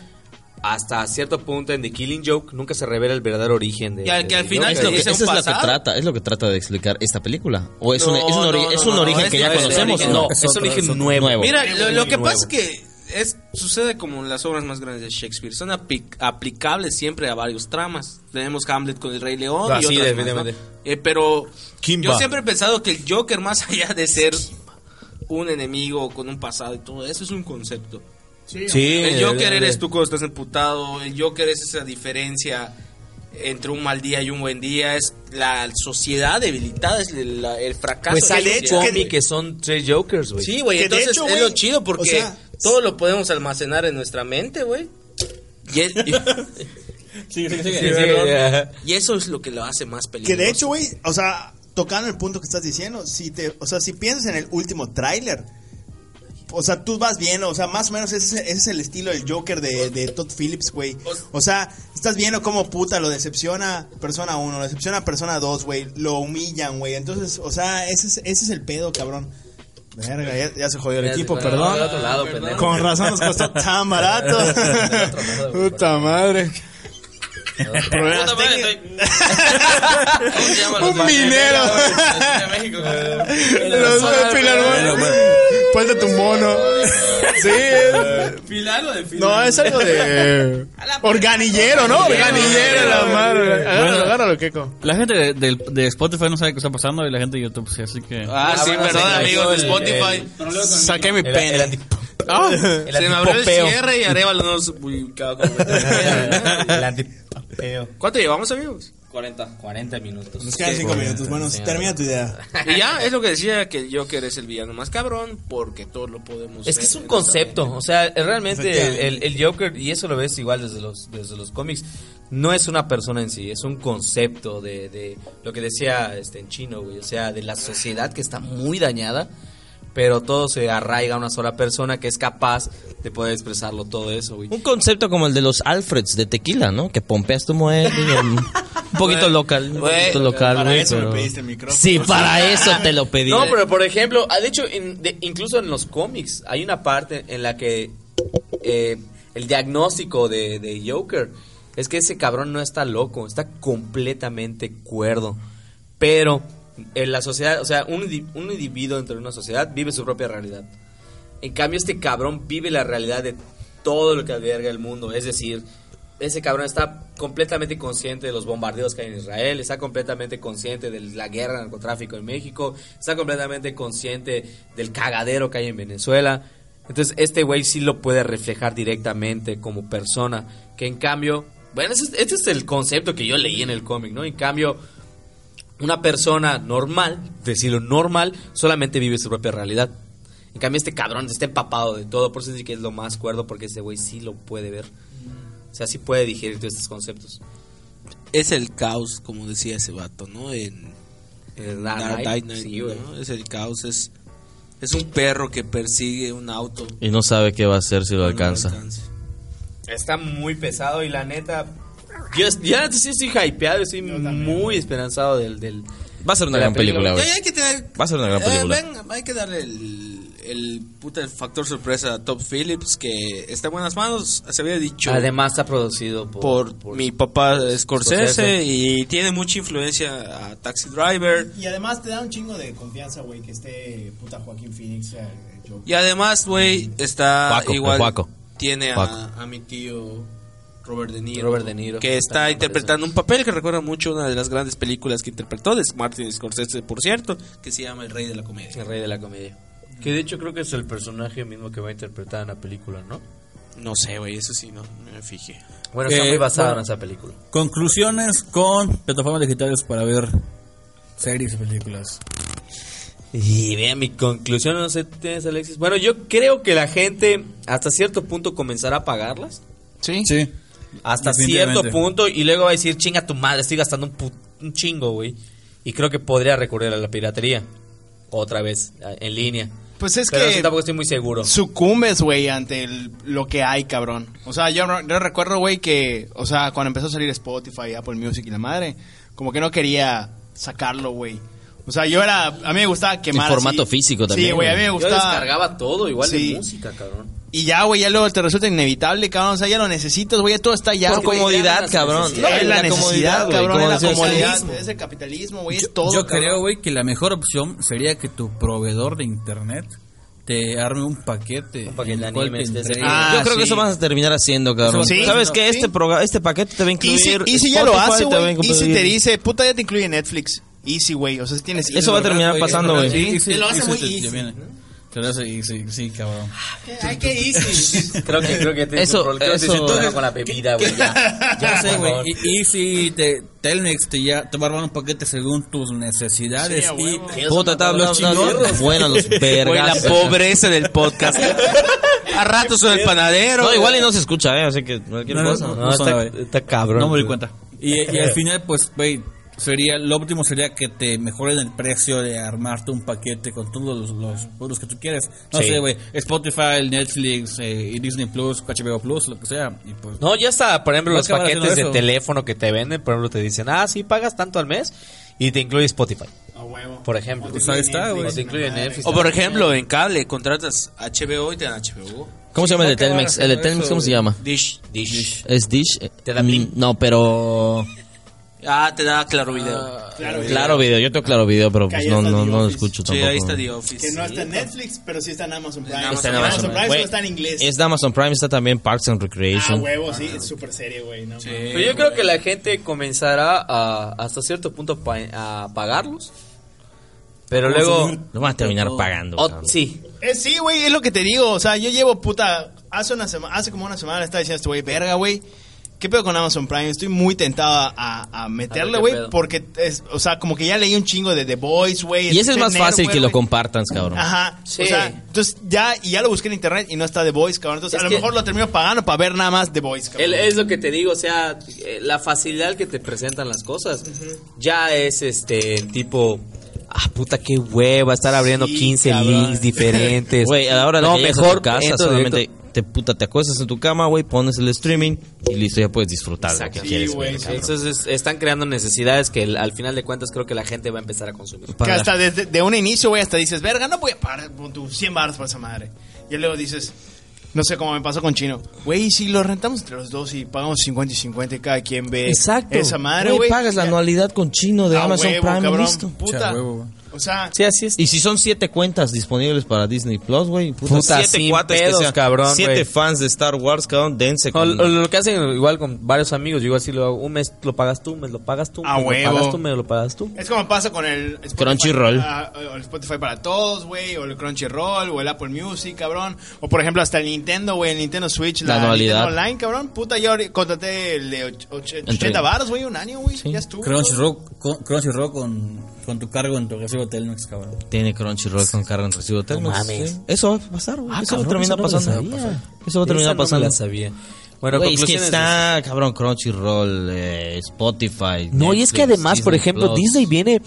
hasta cierto punto en The Killing Joke, nunca se revela el verdadero origen de Y al- que al final Joker. Es lo que, eso es lo que trata, es lo que trata de explicar esta película. O es, No, un, es un, no, ori- no, es un no, origen que ya conocemos, es ¿no? Es un origen nuevo. Nuevo. Mira, lo, lo que Nuevo. pasa es que es, sucede como en las obras más grandes de Shakespeare. Son apli- aplicables siempre a varios tramas. Tenemos Hamlet con el Rey León Ah, y sí, otras más, definitivamente. ¿no? Eh, pero Kimba. yo siempre he pensado que el Joker, más allá de ser un enemigo con un pasado y todo eso, es un concepto. Sí, el Joker de- eres tú cuando estás emputado. El Joker es esa diferencia entre un mal día y un buen día. Es la sociedad debilitada, es el, el fracaso. Pues un sociedad. cómic que son tres Jokers, güey. Sí, güey, Que entonces hecho, es güey, lo chido porque o sea, todo lo podemos almacenar en nuestra mente, güey. Y, es- y- Sí, sí, y eso es lo que lo hace más Que peligroso. de hecho, güey, o sea, tocando el punto que estás diciendo, si te, o sea, si piensas en el último tráiler, o sea, tú vas viendo, o sea, más o menos ese, ese es el estilo del Joker de, de Todd Phillips, güey. O sea, estás viendo cómo puta lo decepciona Persona 1, lo decepciona Persona 2, güey, lo humillan, güey. Entonces, o sea, ese es, ese es el pedo, cabrón. Verga, ya, ya se jodió el Ya equipo, perdón. lado, pendejo. Con razón nos costó tan barato. Puta madre. Problemas Puta madre, técnicos. ¿Cómo se llaman los Un minero. de México. Los. Falta tu mono. Sí. ¿Filar o de No, es algo de. Organillero, ¿no? Organillero, la madre. Agárralo, agárralo, Keko. La gente de, de- de Spotify no sabe qué está pasando y la gente de YouTube sí, así que... Ah, sí, bueno, perdón, amigos de Spotify. Saqué mi pene. Ah. el Se me abrió el cierre y Arevalo no se El antipopeo. ¿Cuánto llevamos, amigos? 40. 40 minutos. Nos quedan cinco minutos. Bueno, termina tu idea. Y ya, es lo que decía, que el Joker es el villano más cabrón, porque todos lo podemos Es que ver es un concepto, o sea, realmente el- el Joker, y eso lo ves igual desde los, desde los cómics, no es una persona en sí, es un concepto de, de lo que decía este, en chino, güey, o sea, de la sociedad que está muy dañada, pero todo se arraiga a una sola persona que es capaz de poder expresarlo todo eso, güey. Un concepto como el de los Alfreds de tequila, ¿no? Que pompeas tu muerte. y Un poquito local. Un poquito local, para eso me pediste el micrófono. Sí, para eso te lo pedí. No, pero por ejemplo, ah, de hecho, en- de- incluso en los cómics hay una parte en la que eh, el diagnóstico de, de Joker es que ese cabrón no está loco, está completamente cuerdo. Pero en la sociedad, o sea, un, indi- un individuo dentro de una sociedad vive su propia realidad. En cambio, este cabrón vive la realidad de todo lo que alberga el mundo, es decir, ese cabrón está completamente consciente de los bombardeos que hay en Israel, está completamente consciente de la guerra del narcotráfico en México, está completamente consciente del cagadero que hay en Venezuela. Entonces, este güey sí lo puede reflejar directamente como persona, que en cambio, bueno, ese es- este es el concepto que yo leí en el cómic, ¿no? En cambio, una persona normal, decirlo normal, solamente vive su propia realidad. En cambio, este cabrón está empapado de todo, por eso sí que es lo más cuerdo, porque este güey sí lo puede ver. O sea, sí puede digerir todos estos conceptos. Es el caos, como decía ese vato, ¿no? En, En Dark. Es el caos, es, es un perro que persigue un auto. Y no sabe qué va a hacer si lo No alcanza. alcanza. Está muy pesado y la neta. Yo ya sí estoy hypeado, estoy muy esperanzado del. del Va a ser una gran película, Ya, güey. ya hay que tener. Va a ser una gran Eh, película. ven, hay que darle el, el puta factor sorpresa a Top Phillips, que está en buenas manos. Se había dicho Además, está producido por. por, mi papá Scorsese, Scorsese. y tiene mucha influencia a Taxi Driver. Y además te da un chingo de confianza, güey, que esté puta Joaquín Phoenix. eh. Y además, güey, está igual. Tiene a mi tío Robert De Niro. Robert De Niro. Que está interpretando un papel que recuerda mucho a una de las grandes películas que interpretó de Martin Scorsese, por cierto, que se llama El Rey de la Comedia. El rey de la comedia. Que de hecho creo que es el personaje mismo que va a interpretar en la película, ¿no? No sé, güey, eso sí, no me fijé. Bueno, está Eh, muy basado bueno. en esa película. Conclusiones con plataformas digitales para ver series y películas. Y vean mi conclusión, no sé, ¿tienes Alexis? Bueno, yo creo que la gente hasta cierto punto comenzará a pagarlas. Sí. Sí. Hasta cierto punto y luego va a decir, chinga tu madre, estoy gastando un, pu- un chingo, güey. Y creo que podría recurrir a la piratería. Otra vez, en línea. Pues es Pero que sí, tampoco estoy muy seguro. sucumbes, güey, ante el- lo que hay, cabrón. O sea, yo, yo recuerdo, güey, que, o sea, cuando empezó a salir Spotify, Apple Music y la madre, como que no quería sacarlo, güey. O sea, yo era, a mí me gustaba quemar. En formato así. físico también, Sí, güey, a mí me Yo gustaba. descargaba todo, igual Sí. de música, cabrón. Y ya, güey, ya luego te resulta inevitable, cabrón. O sea, ya lo necesitas, güey, ya todo está ya. Por comodidad, cabrón. No, es la, La necesidad, comodidad, güey, cabrón, es la comodidad, capitalismo. es el capitalismo, güey, Yo, es todo. yo cabrón. creo, güey, que la mejor opción sería que tu proveedor de internet te arme un paquete. Un paquete de el cual te. Ah, Yo creo que sí. eso vas a terminar haciendo, cabrón. Sí. ¿Sabes Sí. qué? Este, proga- este paquete te va a Y incluir. si, y si ya lo hace, güey, y si te dice, puta, ya te incluye Netflix. Easy, güey, o sea, si tienes... Eso va a terminar pasando, güey. sí, sí, lo hace sí, muy sí, easy, hace easy, sí, cabrón. Ay, qué easy. Creo que, creo que te Eso- creo que te eso- un problema con la bebida, güey. Ya, Ya sé, güey. favor. Y, y si te, Telmex te, ya, te va a armar un paquete según tus necesidades. Sí, y. Puta, está Los. Bueno, los vergas. La pobreza del podcast. a rato soy el panadero. No, igual y no se escucha, ¿eh? Así que cualquier No, cosa. no, No, está, está cabrón. No me di cuenta. Y, y al final, pues, güey, sería, lo último sería que te mejoren el precio de armarte un paquete con todos los, los productos que tú quieres. No Sí. sé, güey, Spotify, Netflix, eh, y Disney Plus, HBO Plus, lo que sea. Y pues, No, ya está, por ejemplo, los paquetes de teléfono que te venden, por ejemplo, te dicen, ah, sí, pagas tanto al mes y te incluye Spotify, A huevo. por ejemplo. Pues ahí está, güey. O te incluye Netflix. O por ejemplo, en cable, contratas HBO y te dan HBO. ¿Cómo se llama el de Telmex? El de Telmex, ¿cómo se llama? Dish. Dish. ¿Es Dish? Te da Mm. No, pero... Ah, te da claro video. Claro video, yo tengo claro video, pero pues no, no, no lo escucho sí, tampoco. ahí está The Office. Que no está en Netflix, pero sí está en Amazon Prime. Está en Amazon Prime Güey, solo está en inglés. Es de Amazon Prime, está también Parks and Ah, Recreation. huevo, sí, es súper serio, güey. No. Pero yo creo que la gente comenzará a, hasta cierto punto pa- a pagarlos. Pero luego... Lo van a terminar pagando. Oh, sí, Eh, sí, güey, es lo que te digo. O sea, yo llevo puta. Hace una semana, hace como una semana le estaba diciendo a este güey, verga, güey. ¿Qué pedo con Amazon Prime? Estoy muy tentado a, a meterle, güey. Porque, es, o sea, como que ya leí un chingo de The Boys, güey. Y ese es más fácil que lo güey. compartas, cabrón. Ajá. Sí. O sea, entonces ya, y ya lo busqué en internet y no está The Boys, cabrón. Entonces Es a lo que- mejor lo termino pagando para ver nada más The Boys, cabrón. El- es lo que te digo, o sea, eh, la facilidad que te presentan las cosas ya es este tipo. Ah, puta, qué hueva estar abriendo Sí, 15 cabrón. links diferentes. Güey, a la hora de no, llegas a mejor tu casa, entro solamente directo. Te, puta, te acuestas en tu cama, güey, pones el streaming y listo, ya puedes disfrutar de lo que quieres ver. Entonces están creando necesidades que el- al final de cuentas creo que la gente va a empezar a consumir. Que Para- hasta desde de un inicio, güey, hasta dices, verga, no voy a pagar tu 100 baros por esa madre. Y luego dices, no sé cómo me pasó con Chino. Güey, si lo rentamos entre los dos y pagamos 50 y 50 y cada quien ve Exacto. esa madre, Güey, pagas la ya- anualidad con chino de A Amazon huevo, Prime cabrón. listo. Puta. Huevo. O sea, Sí, así es. Y si son siete cuentas disponibles para Disney Plus, güey. Puta, Puta, siete sin cuates pedos, que sean cabrón, Siete fans de Star Wars, cabrón, dense O, con... o lo que hacen igual con varios amigos, yo igual así lo hago, un mes lo pagas tú, un mes lo pagas tú, un A mes lo pagas tú, un mes lo pagas tú. es como pasa con el Spotify Crunchyroll. para- o el Spotify para todos, güey, o el Crunchyroll, o el Apple Music, cabrón. O por ejemplo, hasta el Nintendo, güey, el Nintendo Switch, La la, anualidad. Nintendo Online, cabrón. Puta, yo ahorita contraté el de och- och- 80 Entre- baros, güey, un año, güey. Ya estuvo. Crunchyroll, con- Crunchyroll con, con tu cargo en tu recibo Telmex, cabrón. Tiene Crunchyroll con carga en recibo Telmex, mames. sí. Eso va a pasar, güey. Ah, eso va a cabrón, terminar eso pasando. Eso va a terminar Esa no pasando. la sabía. Bueno, Güey, es que está, cabrón, Crunchyroll, eh, Spotify. No, y es que Netflix, además, por Disney ejemplo, Plus. Disney viene,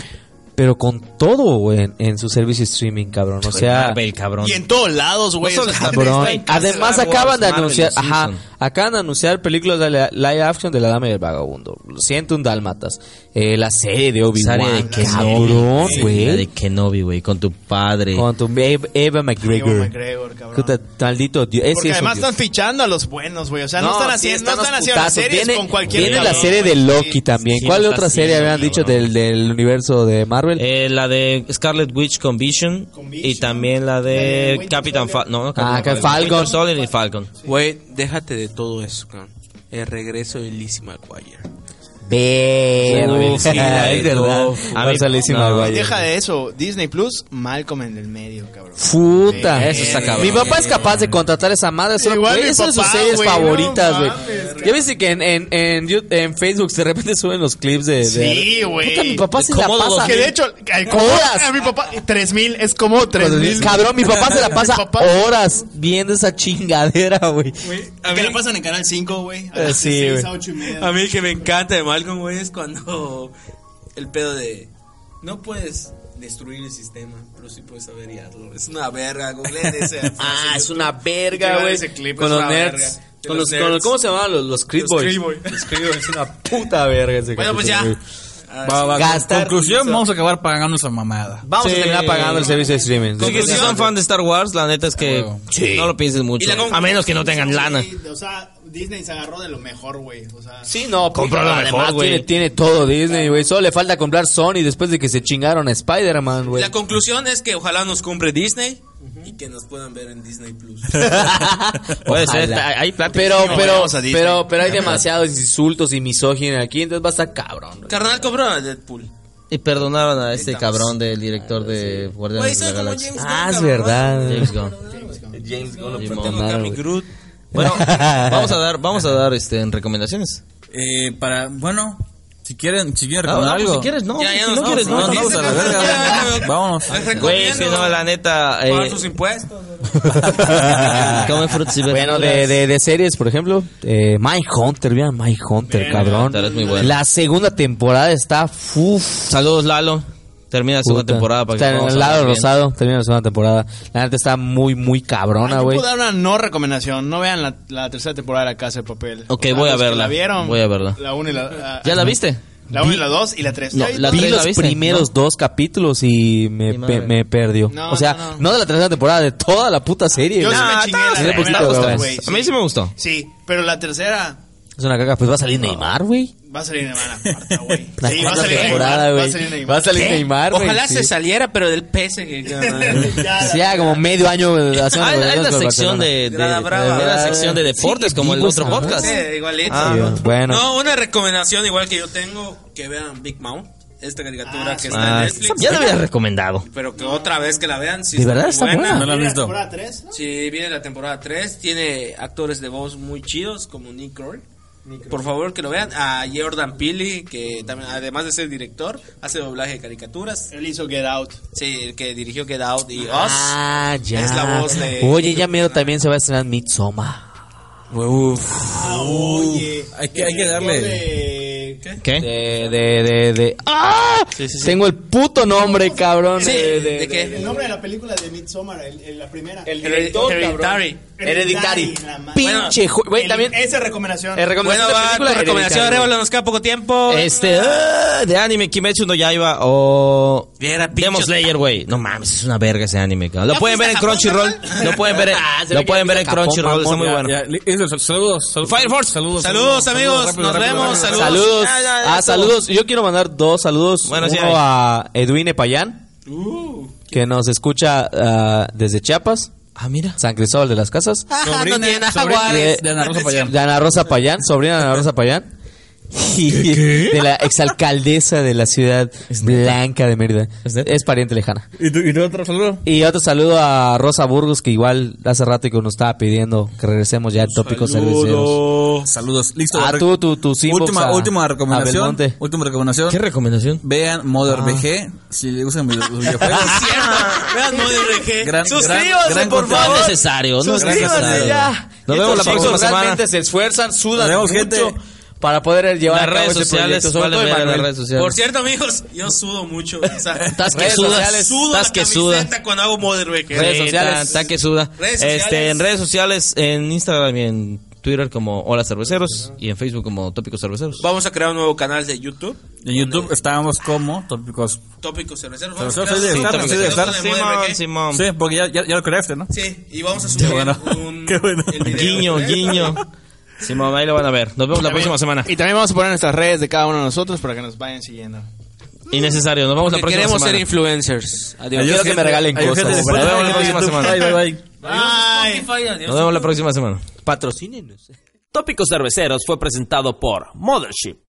pero con todo, güey, en, en su servicio streaming, cabrón. O sea, Marvel, cabrón. Y en todos lados, güey. Cabrón. Además, acaban de Marvel, anunciar, ajá, acaban de anunciar películas de la- live action de La Dama y el Vagabundo. Lo siento, un Dálmatas. Eh, la serie de Serie Obi-Wan. de Kenobi. Cabrón, Sí, güey. La de Kenobi, güey, con tu padre. Con tu Eva, Eva McGregor. Ewan McGregor, cabrón. Puta, maldito Dios. Ese Porque es además Dios. están fichando a los buenos, güey. O sea, no, están sí, haciendo, no los están haciendo las series viene, con cualquier Viene la cabrón, serie de. Loki Sí. también. sí, ¿Cuál otra serie habían dicho del, del universo de Marvel? Eh, la de Scarlet Witch con Vision, Con Vision. y también la La de Winter Capitán Soldier. Falcon. No, no, Ah, Capitán Falcon. Y Falcon. Güey, déjate de todo eso, cabrón. El regreso de Lizzie McGuire. Ver, Uf, es verdad. A mí- Barcelísima, no, güey. Deja de eso. Disney Plus, Malcolm en el medio, cabrón. Puta. Sí, eso está cabrón. Mi papá es capaz de contratar esa madre. Solo, Igual güey, es una de sus papá, series güey, favoritas, no güey. mames, ya viste que en, en, en, You- en Facebook de repente suben los clips de. de- Sí, güey. Puta, mi papá se la pasa. Que de hecho, Horas. a mi papá, 3000 es como 3000. Cabrón, mi papá se la pasa papá- horas viendo esa chingadera, güey. Que la pasan en Canal 5, güey. A sí, 6 güey. a 8 y media. A mí que me encanta de Malcolm, güey, es cuando el pedo de no puedes destruir el sistema, pero sí puedes averiarlo. Es una verga, googleen ese. Ah, es una verga, güey. ese clip, Con es los nerds. Con los los, con los- nerds. ¿Cómo se llamaban los, los Creed Boys? Los Creed Boys, es una puta verga ese Bueno, pues ya. capítulo, güey. Va, va, Gastar conclusión, risa. vamos a acabar pagando esa mamada. Vamos Sí. a terminar pagando el servicio de streaming. Que si son fan de Star Wars, la neta es que huevo. no lo pienses mucho. A menos que no tengan Sí, lana. O sea, Disney se agarró de lo mejor, güey. O sea, Sí, no, Compró puta, lo mejor, además güey. tiene, tiene todo Disney, güey. Solo le falta comprar Sony después de que se chingaron a Spider-Man, güey. La conclusión es que ojalá nos compre Disney y que nos puedan ver en Disney Plus. Puede ser, hay plata. Pero, Sí, pero, a pero, pero hay demasiados insultos y misóginos aquí, entonces va a estar cabrón. güey. Carnal compró a Deadpool. Y perdonaron a este Estamos. cabrón del director de Güey, Guardianes de la Galaxia. James Gunn, Ah, es verdad. James Gunn. James Gunn lo perdonaron, mi güey. Groot. Bueno, vamos a dar, vamos a dar este en recomendaciones. Eh, para, bueno, si quieren, si quieren Ah, recomendar no, algo. si quieres, no. Ya, ya si nos no quieres, no. no, no, no, a la verga. Vámonos. Güey, si no, la neta. pagar Eh, sus impuestos. come frutas y Bueno, de, de, de series, por ejemplo, eh, My Hunter, vean My Hunter, cabrón. Hunter es muy bueno. La segunda temporada está uf, Saludos, Lalo. Termina la segunda puta. temporada para que Está en el lado rosado, termina la segunda temporada. La neta está muy, muy cabrona, güey. puedo dar una no recomendación. No vean la, la tercera temporada de La Casa de Papel. Ok, O sea, voy a los que verla. La vieron. Voy a verla. La 1 y la. ¿Ya la viste? La 1 y la 2 y la 3. No, la Vi tres, los viste? primeros dos capítulos y me, madre. pe- me perdió. No, o sea, no, no, no. de la tercera temporada, de toda la puta serie. Yo güey. sí me chingué la bien, primera poquito, dos, güey. güey. A mí sí me gustó. Sí, pero la tercera Es una caga, pues va a salir Neymar, güey. va a salir en la cuarta, güey. La Sí, va a cuarta salir temporada, Neymar. Va güey. a salir Neymar. Va a salir Neymar, güey. Ojalá sí. se saliera, pero del PSG. Ya, Sí, ya como medio año haciendo Ah, es la sección de, de, es la sección de deportes Sí, como el otro podcast. Sí, igualito. Ah, bueno. No, una recomendación igual que yo tengo, que vean Big Mouth, esta caricatura Ah, que está Ah, en Netflix. ya lo había recomendado. Pero que otra vez que la vean, sí ¿De está verdad está buena? No la he visto. temporada 3, ¿no? Sí, viene la temporada 3, tiene actores de voz muy chidos como Nick Kroll. Por favor que lo vean. A Jordan Peele, que también, además de ser director, hace doblaje de caricaturas. Él hizo Get Out. Sí, el que dirigió Get Out y Us. Ah, ya. Es la voz de- Oye, ya mero también se va a estrenar Midsommar. Ah, oye. Hay que- hay que darle- De- ¿Qué? De, de, de, de. ¡Ah! Sí, sí, sí. Tengo el puto nombre, cabrón. Sí, de, ¿de qué? El nombre de la película de Midsommar, el, el- la primera. director, Hereditary. Hereditary. Pinche. ju- Güey, también. Esa recomendación. Eh, recomendación Bueno, de va, película, tu recomendación, nos queda poco tiempo. Este, ah, de anime, Kimetsu no Yaiba o Viera, Demon Slayer, güey. No mames, es una verga ese anime, cabrón. Lo ¿Ya pueden ver en Crunchyroll. Lo pueden ver en, Ah, lo pueden ver en Crunchyroll, está muy bueno. saludos, saludos. Fire Force. Saludos, Saludos, amigos, rápido, nos vemos, saludos. Saludos. Ya, ya, ya, ah, saludos. Yo quiero mandar dos saludos. Bueno, Uno a Edwin Epayán. que nos escucha ah, desde Chiapas, Ah, mira. San Cristóbal de las Casas. Sobrina, tiene sobrina Jaguares. de, de Ana Rosa Payán. De Ana Rosa Payán, sobrina de Ana Rosa Payán. De la exalcaldesa de la ciudad blanca de Mérida. ¿Es pariente lejana. ¿Y tú, y tú otro saludo? Y otro saludo a Rosa Burgos, que igual hace rato que nos estaba pidiendo que regresemos ya al tópico cerveceros. Saludos. Listo. Ah, tú, tú, tus inbox última, a- última recomendación. Última recomendación. ¿Qué recomendación? Vean Modern Ah. VG. Si le gustan los videojuegos. Vean Modern RG. Gran- Suscríbanse, gran- por favor. es necesario, no es Suscríbanse necesario. ya. Nos vemos la próxima semana. realmente se esfuerzan, sudan Nos vemos, mucho gente. Para poder llevar Las a cabo redes este sociales, proyecto, sobre todo las redes sociales. Por cierto, amigos, yo sudo mucho. O sea, Estás que redes sudas, sociales, sudo estás la que suda. cuando hago. Redes sociales. Está que suda. Redes Este, sociales. en redes sociales, en Instagram y en Twitter como Hola Cerveceros y en Facebook como Tópicos Cerveceros. Vamos a crear un nuevo canal de YouTube. En YouTube estábamos como tópicos. Tópicos cerveceros. Vamos Cerveceros, sí, estar, sí, de estar. Simón, Simón. Sí, porque ya, ya, ya lo creaste, ¿no? Sí, y vamos a subir bueno. un, Qué bueno. el video. Guiño, guiño. Simón, ahí lo van a ver. Nos vemos la próxima semana. Y también vamos a poner nuestras redes de cada uno de nosotros para que nos vayan siguiendo. Innecesario. Nos vemos la próxima queremos ser semana. influencers. Adiós. Quiero que me regalen Adiós, cosas. Nos vemos la próxima semana. Bye, bye, bye. Nos vemos la próxima semana. Patrocínenos. Tópicos Cerveceros fue presentado por Mothership.